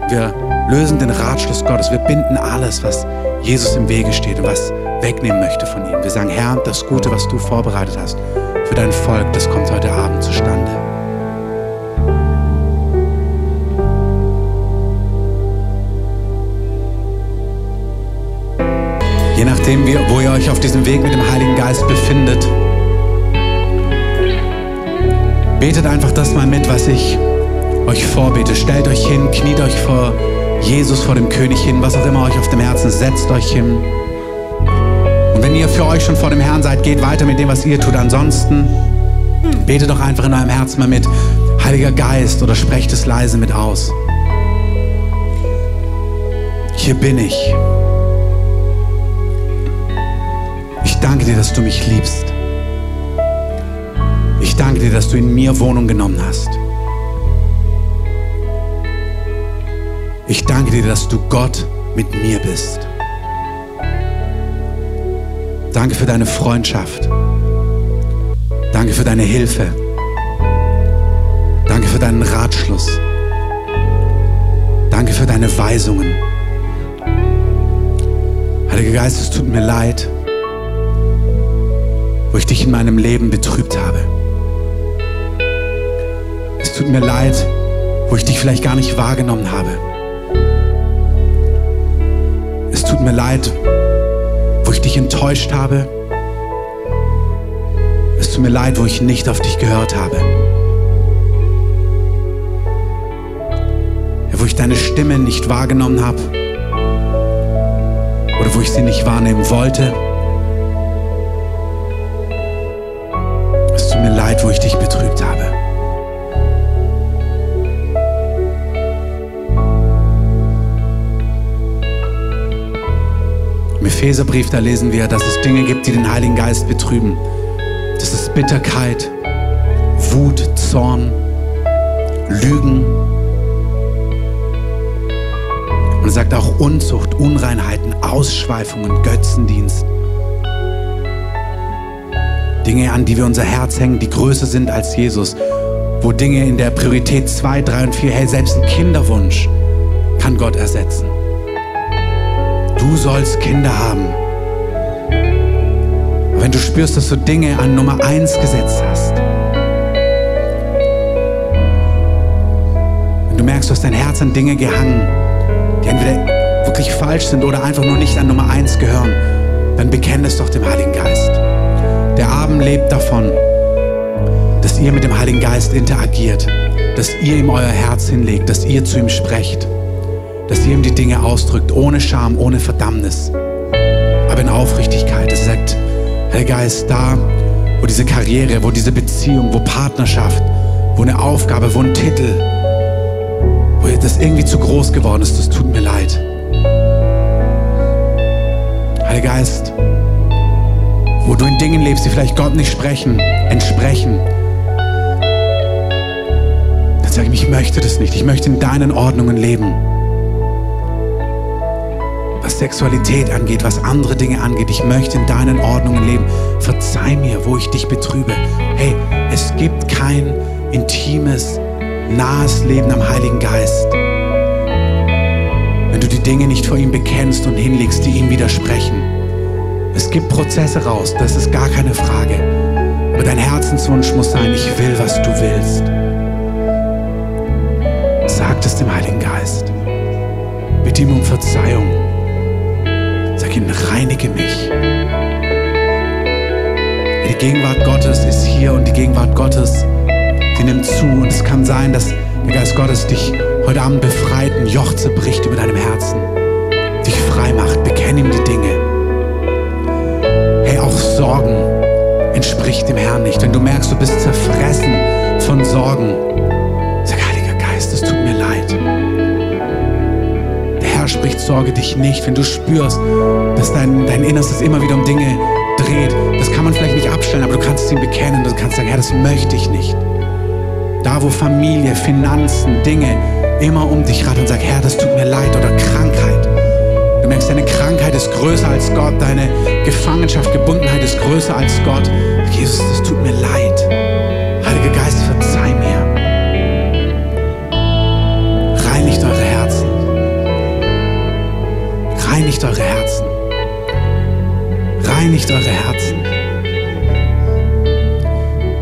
Wir lösen den Ratschluss Gottes. Wir binden alles, was Jesus im Wege steht und was wegnehmen möchte von ihm. Wir sagen, Herr, das Gute, was du vorbereitet hast für dein Volk, das kommt heute Abend zustande. Je nachdem, wo ihr euch auf diesem Weg mit dem Heiligen Geist befindet, betet einfach das mal mit, was ich euch vorbete. Stellt euch hin, kniet euch vor Jesus, vor dem König hin, was auch immer euch auf dem Herzen setzt euch hin. Und wenn ihr für euch schon vor dem Herrn seid, geht weiter mit dem, was ihr tut. Ansonsten betet doch einfach in eurem Herzen mal mit, Heiliger Geist, oder sprecht es leise mit aus. Hier bin ich. Ich danke dir, dass du mich liebst. Ich danke dir, dass du in mir Wohnung genommen hast. Ich danke dir, dass du Gott mit mir bist. Danke für deine Freundschaft. Danke für deine Hilfe. Danke für deinen Ratschluss. Danke für deine Weisungen. Heiliger Geist, es tut mir leid, wo ich dich in meinem Leben betrübt habe. Es tut mir leid, wo ich dich vielleicht gar nicht wahrgenommen habe. Tut mir leid, wo ich dich enttäuscht habe. Es tut mir leid, wo ich nicht auf dich gehört habe. Wo ich deine Stimme nicht wahrgenommen habe oder wo ich sie nicht wahrnehmen wollte. Epheserbrief, da lesen wir, dass es Dinge gibt, die den Heiligen Geist betrüben. Das ist Bitterkeit, Wut, Zorn, Lügen. Und er sagt auch Unzucht, Unreinheiten, Ausschweifungen, Götzendienst. Dinge, an die wir unser Herz hängen, die größer sind als Jesus. Wo Dinge in der Priorität 2, 3 und 4, hey, selbst ein Kinderwunsch kann Gott ersetzen. Du sollst Kinder haben. Wenn du spürst, dass du Dinge an Nummer 1 gesetzt hast, wenn du merkst, du hast dein Herz an Dinge gehangen, die entweder wirklich falsch sind oder einfach nur nicht an Nummer 1 gehören, dann bekenn es doch dem Heiligen Geist. Der Abend lebt davon, dass ihr mit dem Heiligen Geist interagiert, dass ihr ihm euer Herz hinlegt, dass ihr zu ihm sprecht dass ihr ihm die Dinge ausdrückt, ohne Scham, ohne Verdammnis, aber in Aufrichtigkeit. Es sagt, Herr Geist, da, wo diese Karriere, wo diese Beziehung, wo Partnerschaft, wo eine Aufgabe, wo ein Titel, wo das irgendwie zu groß geworden ist, das tut mir leid. Heiliger Geist, wo du in Dingen lebst, die vielleicht Gott nicht sprechen, entsprechen, dann sag ich, ich möchte das nicht. Ich möchte in deinen Ordnungen leben Sexualität angeht, was andere Dinge angeht. Ich möchte in deinen Ordnungen leben. Verzeih mir, wo ich dich betrübe. Hey, es gibt kein intimes, nahes Leben am Heiligen Geist. Wenn du die Dinge nicht vor ihm bekennst und hinlegst, die ihm widersprechen. Es gibt Prozesse raus, das ist gar keine Frage. Aber dein Herzenswunsch muss sein, ich will, was du willst. Sag es dem Heiligen Geist. Bitte ihm um Verzeihung. Ihm, reinige mich. Die Gegenwart Gottes ist hier und die Gegenwart Gottes, die nimmt zu. Und es kann sein, dass der Geist Gottes dich heute Abend befreit, ein Joch zerbricht über deinem Herzen, dich frei macht. Bekenn ihm die Dinge. Hey, auch Sorgen entspricht dem Herrn nicht. Wenn du merkst, du bist zerfressen von Sorgen, sag, Heiliger Geist, es tut mir leid spricht, sorge dich nicht. Wenn du spürst, dass dein, dein Innerstes immer wieder um Dinge dreht, das kann man vielleicht nicht abstellen, aber du kannst es ihm bekennen. Du kannst sagen, Herr, das möchte ich nicht. Da, wo Familie, Finanzen, Dinge immer um dich raten und sag, Herr, das tut mir leid oder Krankheit. Du merkst, deine Krankheit ist größer als Gott, deine Gefangenschaft, Gebundenheit ist größer als Gott. Jesus, das tut mir leid. Heiliger Geist, verzeih Reinigt eure Herzen. Reinigt eure Herzen.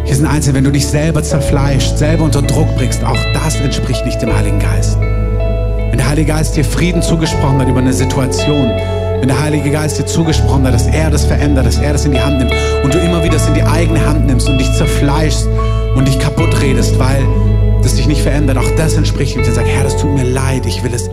Hier sind Einzelne, wenn du dich selber zerfleischt, selber unter Druck bringst, auch das entspricht nicht dem Heiligen Geist. Wenn der Heilige Geist dir Frieden zugesprochen hat über eine Situation, wenn der Heilige Geist dir zugesprochen hat, dass er das verändert, dass er das in die Hand nimmt und du immer wieder das in die eigene Hand nimmst und dich zerfleischst und dich kaputt redest, weil das dich nicht verändert, auch das entspricht ihm. Sag, Herr, das tut mir leid, ich will es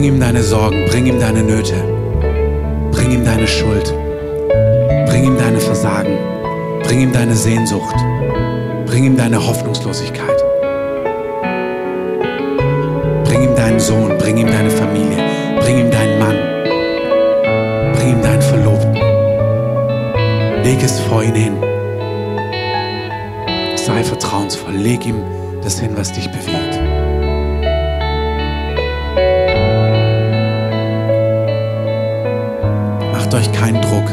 Bring ihm deine Sorgen, bring ihm deine Nöte, bring ihm deine Schuld, bring ihm deine Versagen, bring ihm deine Sehnsucht, bring ihm deine Hoffnungslosigkeit. Bring ihm deinen Sohn, bring ihm deine Familie, bring ihm deinen Mann, bring ihm dein Verlust. vor ihn hin. Sei vertrauensvoll. Leg ihm das hin, was dich bewegt. Macht euch keinen Druck.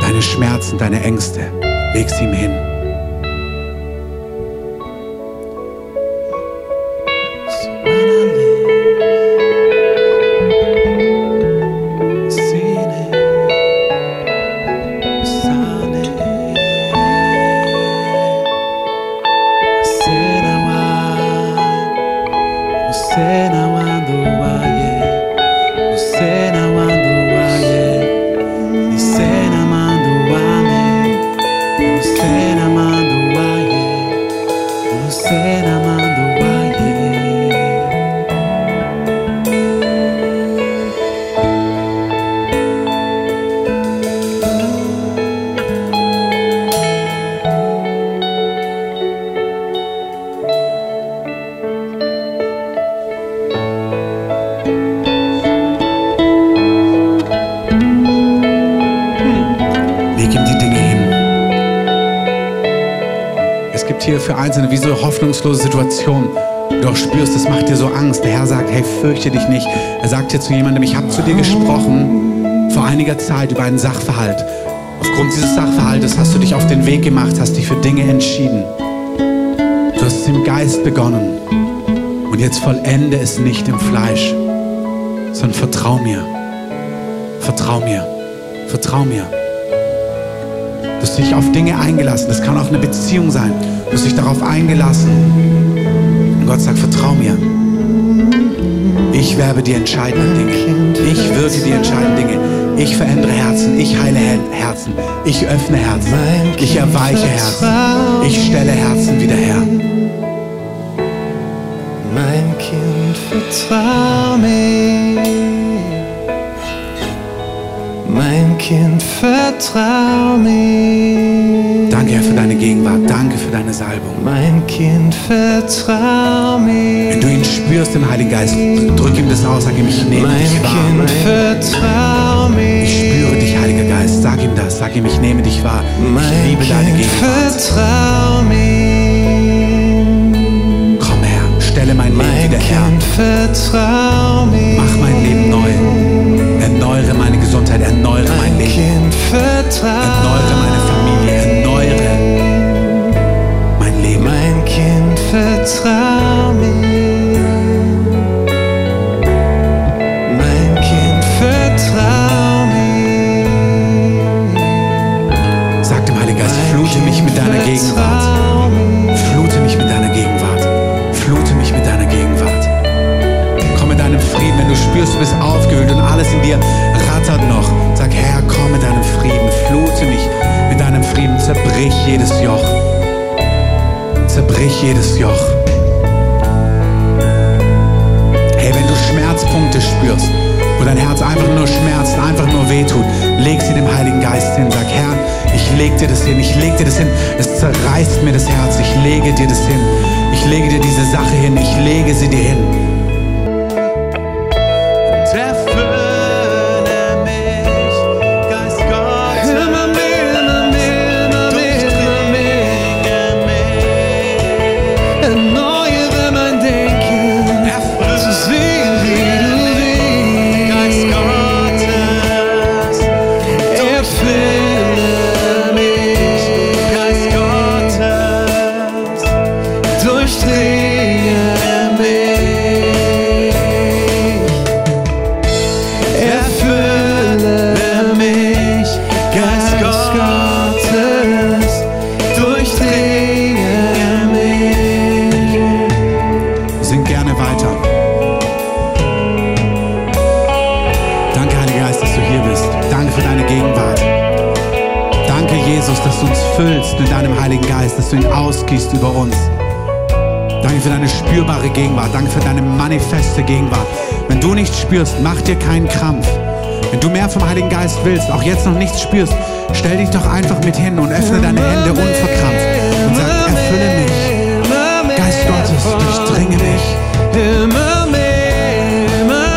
Deine Schmerzen, deine Ängste, leg sie ihm hin. Hoffnungslose Situationen. Du auch spürst, das macht dir so Angst. Der Herr sagt, hey, fürchte dich nicht. Er sagt hier zu jemandem, ich habe zu dir gesprochen vor einiger Zeit über einen Sachverhalt. Aufgrund dieses Sachverhaltes hast du dich auf den Weg gemacht, hast dich für Dinge entschieden. Du hast es im Geist begonnen. Und jetzt vollende es nicht im Fleisch, sondern vertrau mir. Vertrau mir. Vertrau mir. Du hast dich auf Dinge eingelassen. Das kann auch eine Beziehung sein. Du hast dich darauf eingelassen. Und Gott sagt, vertrau mir. Ich werbe die entscheidenden Dinge. Ich wirke die entscheidenden Dinge. Ich verändere Herzen. Ich heile Her- Herzen. Ich öffne Herzen. Ich erweiche Herzen. Ich stelle Herzen wieder her. Mein Kind, vertrau mir. Mein Kind, vertrau mir. Danke, Herr, für deine Gegenwart. Danke für deine Salbung. Mein Kind, vertrau mir. Wenn du ihn spürst im Heiligen Geist, drück ihm das aus. Sag ihm, ich nehme Mein dich wahr. Kind, vertrau mir. Ich spüre dich, Heiliger Geist. Sag ihm das. Sag ihm, ich nehme dich wahr. Ich Mein liebe deine Kind, Gegenwart. vertrau mir. Komm her, stelle mein Leben Mein wieder her. Kind, vertrau mir. Mach mein Leben neu. Erneuere meine Gesundheit, erneuere mein Mein Leben. Kind, vertrau Erneuere meine Familie, Mir. Mein Kind, vertrau mir. Sag dem Heiligen Geist, flute mich mit deiner Gegenwart. mir. Flute mich mit deiner Gegenwart. Flute mich mit deiner Gegenwart. Komm mit deinem Frieden, wenn du spürst, du bist aufgewühlt und alles in dir rattert noch. Sag, Herr, komm mit deinem Frieden. Flute mich mit deinem Frieden. Zerbrich jedes Joch. Zerbrich jedes Joch. Schmerzpunkte spürst, wo dein Herz einfach nur schmerzt, einfach nur wehtut, leg sie dem Heiligen Geist hin. Sag, Herr, ich leg dir das hin, ich leg dir das hin. Es zerreißt mir das Herz, ich lege dir das hin. Ich lege dir diese Sache hin, ich lege sie dir hin. Füllst mit deinem Heiligen Geist, dass du ihn ausgießt über uns. Danke für deine spürbare Gegenwart. Danke für deine manifeste Gegenwart. Wenn du nichts spürst, mach dir keinen Krampf. Wenn du mehr vom Heiligen Geist willst, auch jetzt noch nichts spürst, stell dich doch einfach mit hin und öffne deine Hände unverkrampft und sag, erfülle mich. Geist Gottes, durchdringe mich.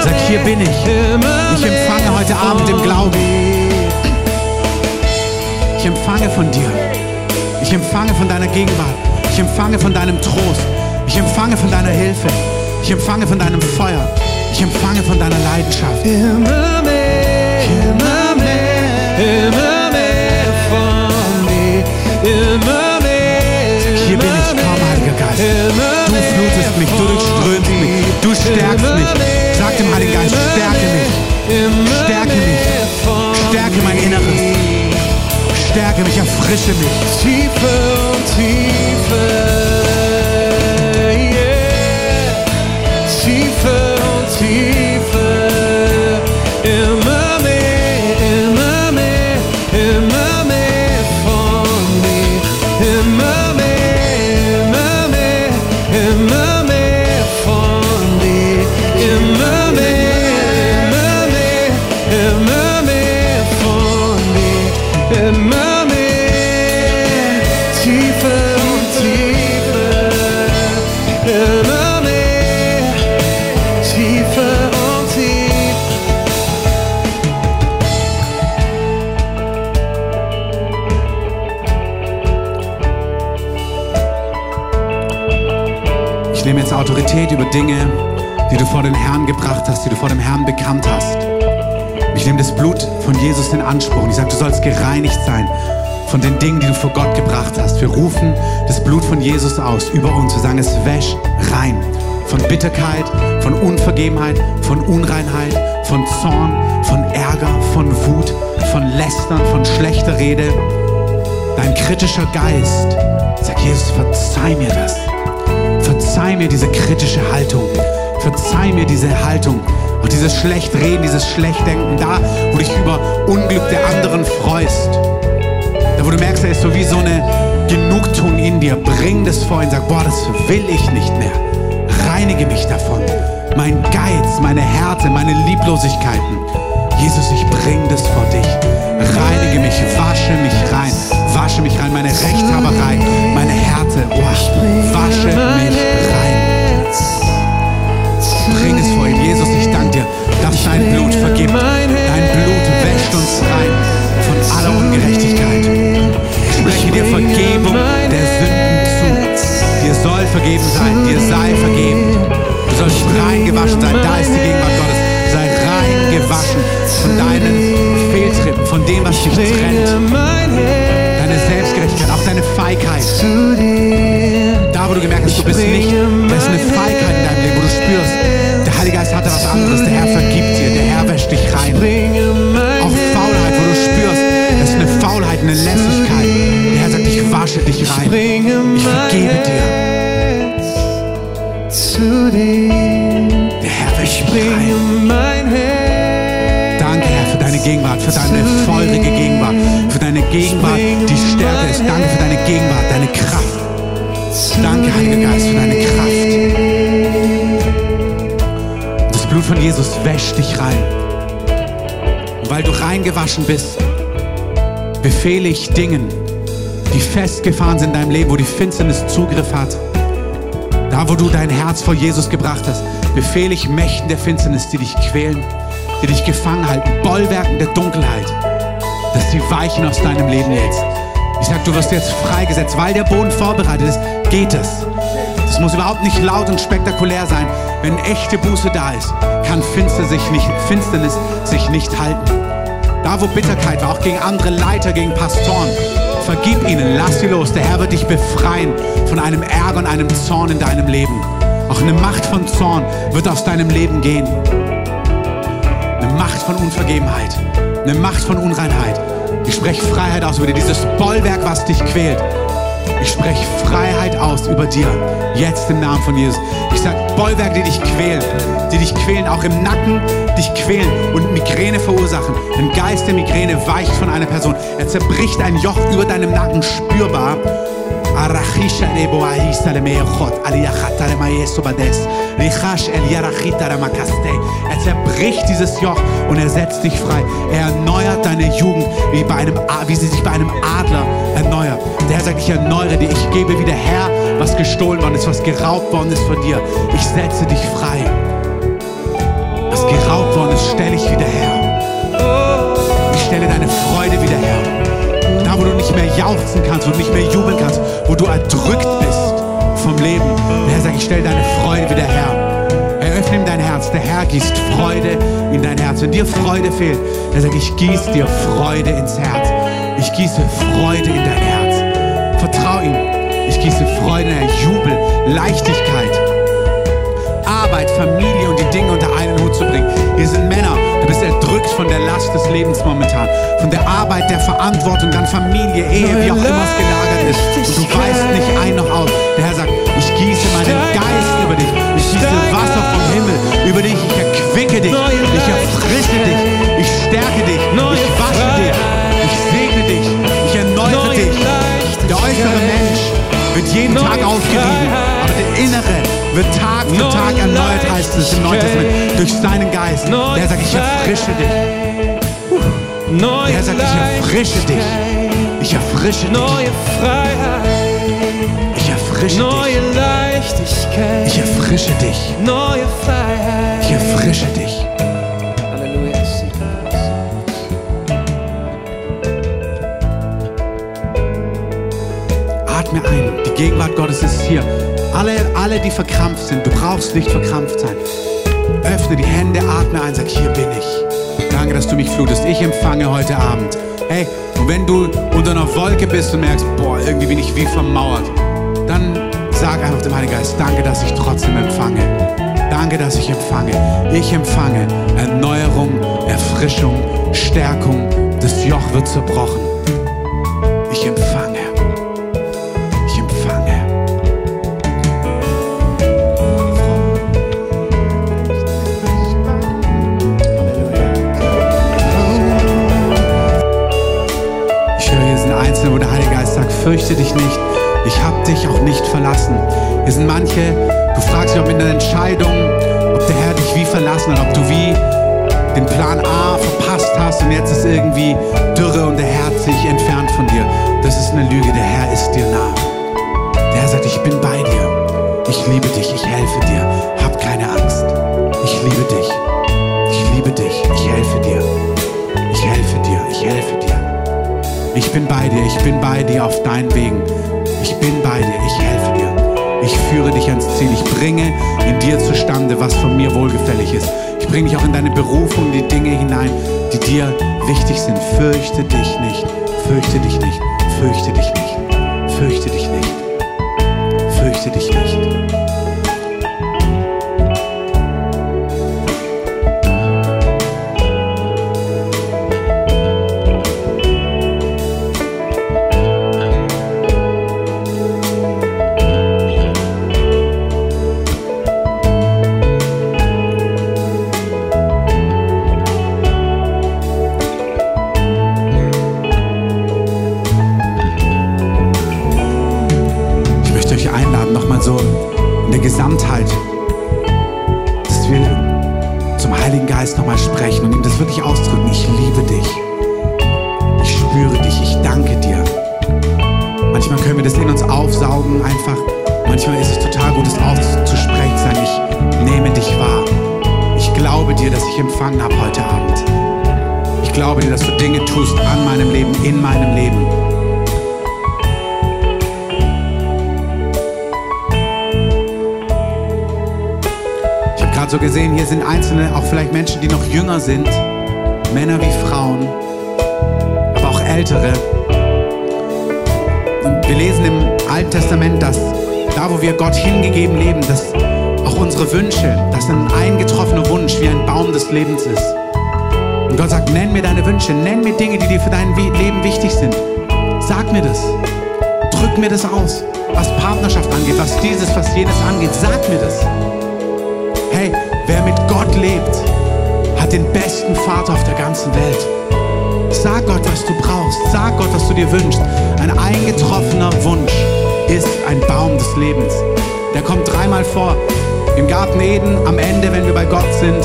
Sag, hier bin ich. Ich empfange heute Abend im Glauben. empfange von dir. Ich empfange von deiner Gegenwart. Ich empfange von deinem Trost. Ich empfange von deiner Hilfe. Ich empfange von deinem Feuer. Ich empfange von deiner Leidenschaft. Immer mehr, immer mehr, immer mehr von dir. Immer mehr. Hier bin ich, komm, Heiliger Geist. Du flutest mich, du durchströmst mich, du stärkst mich. Sag dem Heiligen Geist, stärke mich, stärke mich, stärke mein Inneres, stärke mich, erfrische mich. Tiefer und tiefer. Autorität über Dinge, die du vor den Herrn gebracht hast, die du vor dem Herrn bekannt hast. Ich nehme das Blut von Jesus in Anspruch und ich sage, du sollst gereinigt sein von den Dingen, die du vor Gott gebracht hast. Wir rufen das Blut von Jesus aus über uns. Wir sagen, es wäsch rein von Bitterkeit, von Unvergebenheit, von Unreinheit, von Zorn, von Ärger, von Wut, von Lästern, von schlechter Rede. Dein kritischer Geist, sag Jesus, verzeih mir das. Verzeih mir diese kritische Haltung. Verzeih mir diese Haltung. Auch dieses Schlechtreden, dieses Schlechtdenken. Da, wo du dich über Unglück der anderen freust. Da, wo du merkst, da ist so wie so eine Genugtuung in dir. Bring das vor ihn. Sag, boah, das will ich nicht mehr. Reinige mich davon. Mein Geiz, meine Härte, meine Lieblosigkeiten. Jesus, ich bring das vor dich. Reinige mich, wasche mich rein. Wasche mich rein, meine Rechthaberei, meine Härte. Oh, wasche mich rein. Bring es vor ihm. Jesus, ich danke dir, dass dein Blut vergibt. Dein Blut wäscht uns rein von aller Ungerechtigkeit. Ich spreche dir Vergebung der Sünden zu. Dir soll vergeben sein, dir sei vergeben. Du sollst reingewaschen sein. Da ist die Gegenwart Gottes. Sei reingewaschen von deinen Fehltritten, von dem, was dich trennt. Feigheit. Da, wo du gemerkt hast, du bist nicht, da ist eine Feigheit in deinem Leben, wo du spürst, der Heilige Geist hatte was anderes. Der Herr vergibt dir, der Herr wäscht dich rein. Auch Faulheit, wo du spürst, das ist eine Faulheit, eine Lässigkeit. Der Herr sagt, ich wasche dich rein. Ich vergebe dir. Zu dir. Der Herr wäscht dich rein. Danke, Herr, für deine Gegenwart, für deine feurige Gegenwart, deine Gegenwart, die stärker ist. Danke für deine Gegenwart, deine Kraft. Danke, Heiliger Geist, für deine Kraft. Das Blut von Jesus wäscht dich rein. Und weil du reingewaschen bist, befehle ich Dingen, die festgefahren sind in deinem Leben, wo die Finsternis Zugriff hat. Da, wo du dein Herz vor Jesus gebracht hast, befehle ich Mächten der Finsternis, die dich quälen, die dich gefangen halten, Bollwerken der Dunkelheit, dass sie weichen aus deinem Leben jetzt. Ich sag, du wirst jetzt freigesetzt, weil der Boden vorbereitet ist, geht es. Das muss überhaupt nicht laut und spektakulär sein. Wenn echte Buße da ist, kann Finster sich nicht, Finsternis sich nicht halten. Da, wo Bitterkeit war, auch gegen andere Leiter, gegen Pastoren, vergib ihnen, lass sie los. Der Herr wird dich befreien von einem Ärger und einem Zorn in deinem Leben. Auch eine Macht von Zorn wird aus deinem Leben gehen. Eine Macht von Unvergebenheit, eine Macht von Unreinheit. Ich spreche Freiheit aus über dir, dieses Bollwerk, was dich quält. Ich spreche Freiheit aus über dir, jetzt im Namen von Jesus. Ich sage Bollwerke, die dich quälen, die dich quälen, auch im Nacken, dich quälen und Migräne verursachen. Ein Geist der Migräne weicht von einer Person. Er zerbricht ein Joch über deinem Nacken spürbar. Arachisha rebo ahisa le meechot, aliachata le maeso bades, richash el yarachita ramakaste. Er zerbricht dieses Joch und er setzt dich frei. Er erneuert deine Jugend, wie, bei einem, wie sie sich bei einem Adler erneuert. Der Herr sagt, ich erneuere dich, ich gebe wieder her, was gestohlen worden ist, was geraubt worden ist von dir. Ich setze dich frei. Was geraubt worden ist, stelle ich wieder her. Ich stelle deine Freude wieder her. Nicht mehr jauchzen kannst, wo du nicht mehr jubeln kannst, wo du erdrückt bist vom Leben. Der Herr sagt, ich stelle deine Freude wieder her. Eröffne ihm dein Herz. Der Herr gießt Freude in dein Herz. Wenn dir Freude fehlt, er sagt, ich gieße dir Freude ins Herz. Ich gieße Freude in dein Herz. Vertrau ihm. Ich gieße Freude dein Jubel, Leichtigkeit. Arbeit, Familie und die Dinge unter einen Hut zu bringen. Hier sind Männer, du bist erdrückt von der Last des Lebens momentan, von der Arbeit, der Verantwortung, dann Familie, Ehe, wie auch immer es gelagert ist. Und du weißt nicht ein noch aus. Der Herr sagt, ich gieße meinen Geist über dich. Ich gieße Wasser vom Himmel über dich. Ich erquicke dich. Ich erfrische dich. Ich stärke dich. Ich wasche dich. Ich segne dich. Ich erneuere dich. Der äußere Mensch wird jeden Tag aufgerieben, aber der innere wird Tag für Tag erneuert, heißt es im Neuen Testament, durch seinen Geist. Der sagt, ich erfrische dich. Der sagt, ich erfrische dich. Ich erfrische dich. Neue Freiheit, Ich erfrische neue dich. Leichtigkeit, Ich erfrische dich. neue Freiheit. Ich erfrische dich. Atme ein. Die Gegenwart Gottes ist hier. Alle, alle, die verkrampft sind, du brauchst nicht verkrampft sein. Öffne die Hände, atme ein, sag, hier bin ich. Danke, dass du mich flutest. Ich empfange heute Abend. Hey, und wenn du unter einer Wolke bist und merkst, boah, irgendwie bin ich wie vermauert, dann sag einfach dem Heiligen Geist, danke, dass ich trotzdem empfange. Danke, dass ich empfange. Ich empfange Erneuerung, Erfrischung, Stärkung. Das Joch wird zerbrochen. Hier sind manche, du fragst dich, ob in der Entscheidung, ob der Herr dich wie verlassen hat, ob du wie den Plan A verpasst hast und jetzt ist irgendwie Dürre und der Herr hat sich entfernt von dir. Das ist eine Lüge, der Herr ist dir nah. Der Herr sagt, ich bin bei dir. Ich liebe dich, ich helfe dir. Hab keine Angst. Ich liebe dich. Ich liebe dich. Ich helfe dir. Ich helfe dir. Ich helfe dir. Ich bin bei dir. Ich bin bei dir auf deinen Wegen. Ich bin bei dir. Ich helfe dir. Ich führe dich ans Ziel. Ich bringe in dir zustande, was von mir wohlgefällig ist. Ich bringe dich auch in deine Berufung, die Dinge hinein, die dir wichtig sind. Fürchte dich nicht. Fürchte dich nicht. Fürchte dich nicht. Fürchte dich nicht. Fürchte dich nicht. Ich sind, Männer wie Frauen, aber auch ältere. Und wir lesen im Alten Testament, dass da, wo wir Gott hingegeben leben, dass auch unsere Wünsche, dass ein eingetroffener Wunsch wie ein Baum des Lebens ist. Und Gott sagt, nenn mir deine Wünsche, nenn mir Dinge, die dir für dein Leben wichtig sind. Sag mir das. Drück mir das aus. Was Partnerschaft angeht, was dieses, was jenes angeht, sag mir das. Hey, wer mit Gott lebt, den besten Vater auf der ganzen Welt. Sag Gott, was du brauchst. Sag Gott, was du dir wünschst. Ein eingetroffener Wunsch ist ein Baum des Lebens. Der kommt dreimal vor. Im Garten Eden, am Ende, wenn wir bei Gott sind.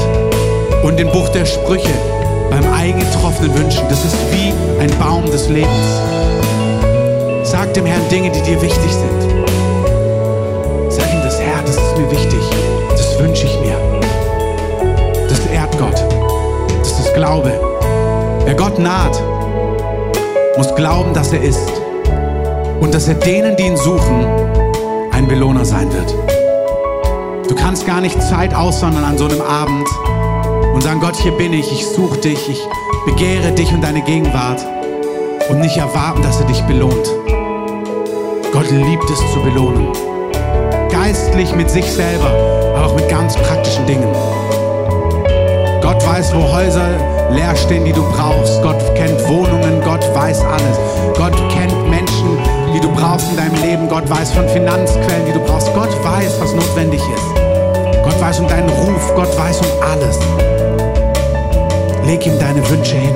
Und im Buch der Sprüche, beim eingetroffenen Wünschen. Das ist wie ein Baum des Lebens. Sag dem Herrn Dinge, die dir wichtig sind. Sag ihm das, Herr, das ist mir wichtig. Das wünsche ich mir. Das ehrt Gott. Glaube. Wer Gott naht, muss glauben, dass er ist und dass er denen, die ihn suchen, ein Belohner sein wird. Du kannst gar nicht Zeit aussondern an so einem Abend und sagen, Gott, hier bin ich, ich suche dich, ich begehre dich und deine Gegenwart und nicht erwarten, dass er dich belohnt. Gott liebt es zu belohnen. Geistlich mit sich selber, aber auch mit ganz praktischen Dingen. Gott weiß, wo Häuser leer stehen, die du brauchst. Gott kennt Wohnungen, Gott weiß alles. Gott kennt Menschen, die du brauchst in deinem Leben. Gott weiß von Finanzquellen, die du brauchst. Gott weiß, was notwendig ist. Gott weiß um deinen Ruf, Gott weiß um alles. Leg ihm deine Wünsche hin.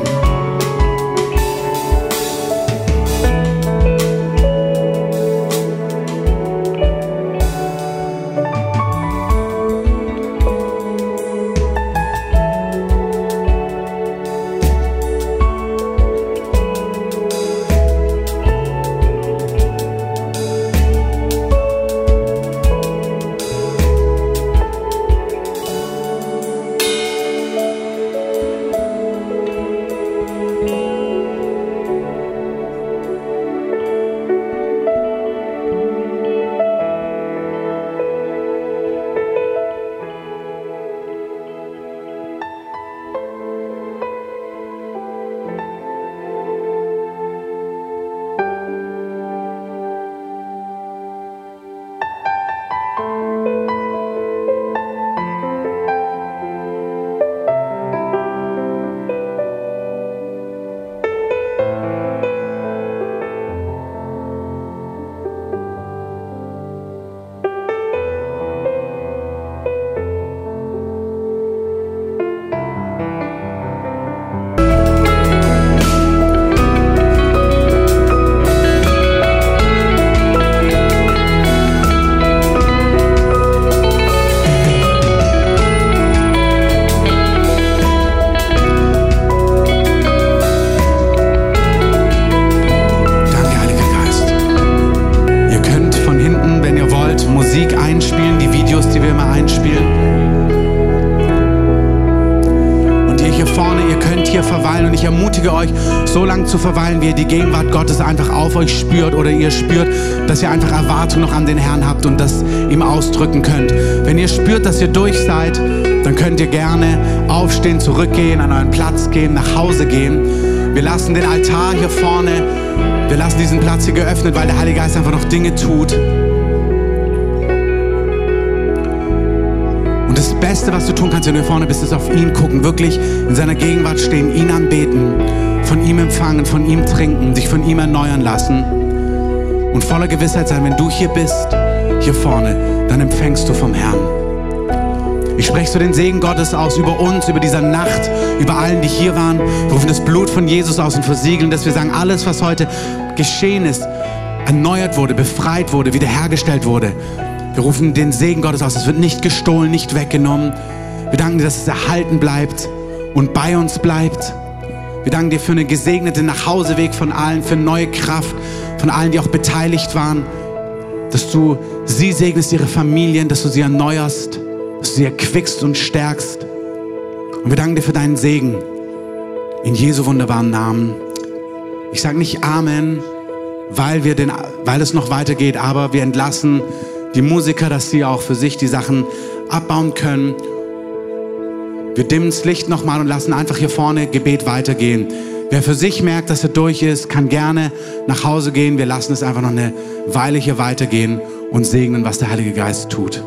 Die Gegenwart Gottes einfach auf euch spürt oder ihr spürt, dass ihr einfach Erwartung noch an den Herrn habt und das ihm ausdrücken könnt. Wenn ihr spürt, dass ihr durch seid, dann könnt ihr gerne aufstehen, zurückgehen, an euren Platz gehen, nach Hause gehen. Wir lassen den Altar hier vorne, wir lassen diesen Platz hier geöffnet, weil der Heilige Geist einfach noch Dinge tut. Und das Beste, was du tun kannst, wenn du hier vorne bist, ist auf ihn gucken, wirklich in seiner Gegenwart stehen, ihn anbeten, von ihm empfangen, von ihm trinken, dich von ihm erneuern lassen und voller Gewissheit sein, wenn du hier bist, hier vorne, dann empfängst du vom Herrn. Ich spreche so den Segen Gottes aus über uns, über dieser Nacht, über allen, die hier waren. Wir rufen das Blut von Jesus aus und versiegeln, dass wir sagen, alles, was heute geschehen ist, erneuert wurde, befreit wurde, wiederhergestellt wurde. Wir rufen den Segen Gottes aus. Es wird nicht gestohlen, nicht weggenommen. Wir danken dir, dass es erhalten bleibt und bei uns bleibt. Wir danken dir für einen gesegneten Nachhauseweg von allen, für neue Kraft von allen, die auch beteiligt waren. Dass du sie segnest, ihre Familien, dass du sie erneuerst, dass du sie erquickst und stärkst. Und wir danken dir für deinen Segen. In Jesu wunderbaren Namen. Ich sage nicht Amen, weil, wir den, weil es noch weitergeht, aber wir entlassen die Musiker, dass sie auch für sich die Sachen abbauen können. Wir dimmen das Licht nochmal und lassen einfach hier vorne Gebet weitergehen. Wer für sich merkt, dass er durch ist, kann gerne nach Hause gehen. Wir lassen es einfach noch eine Weile hier weitergehen und segnen, was der Heilige Geist tut.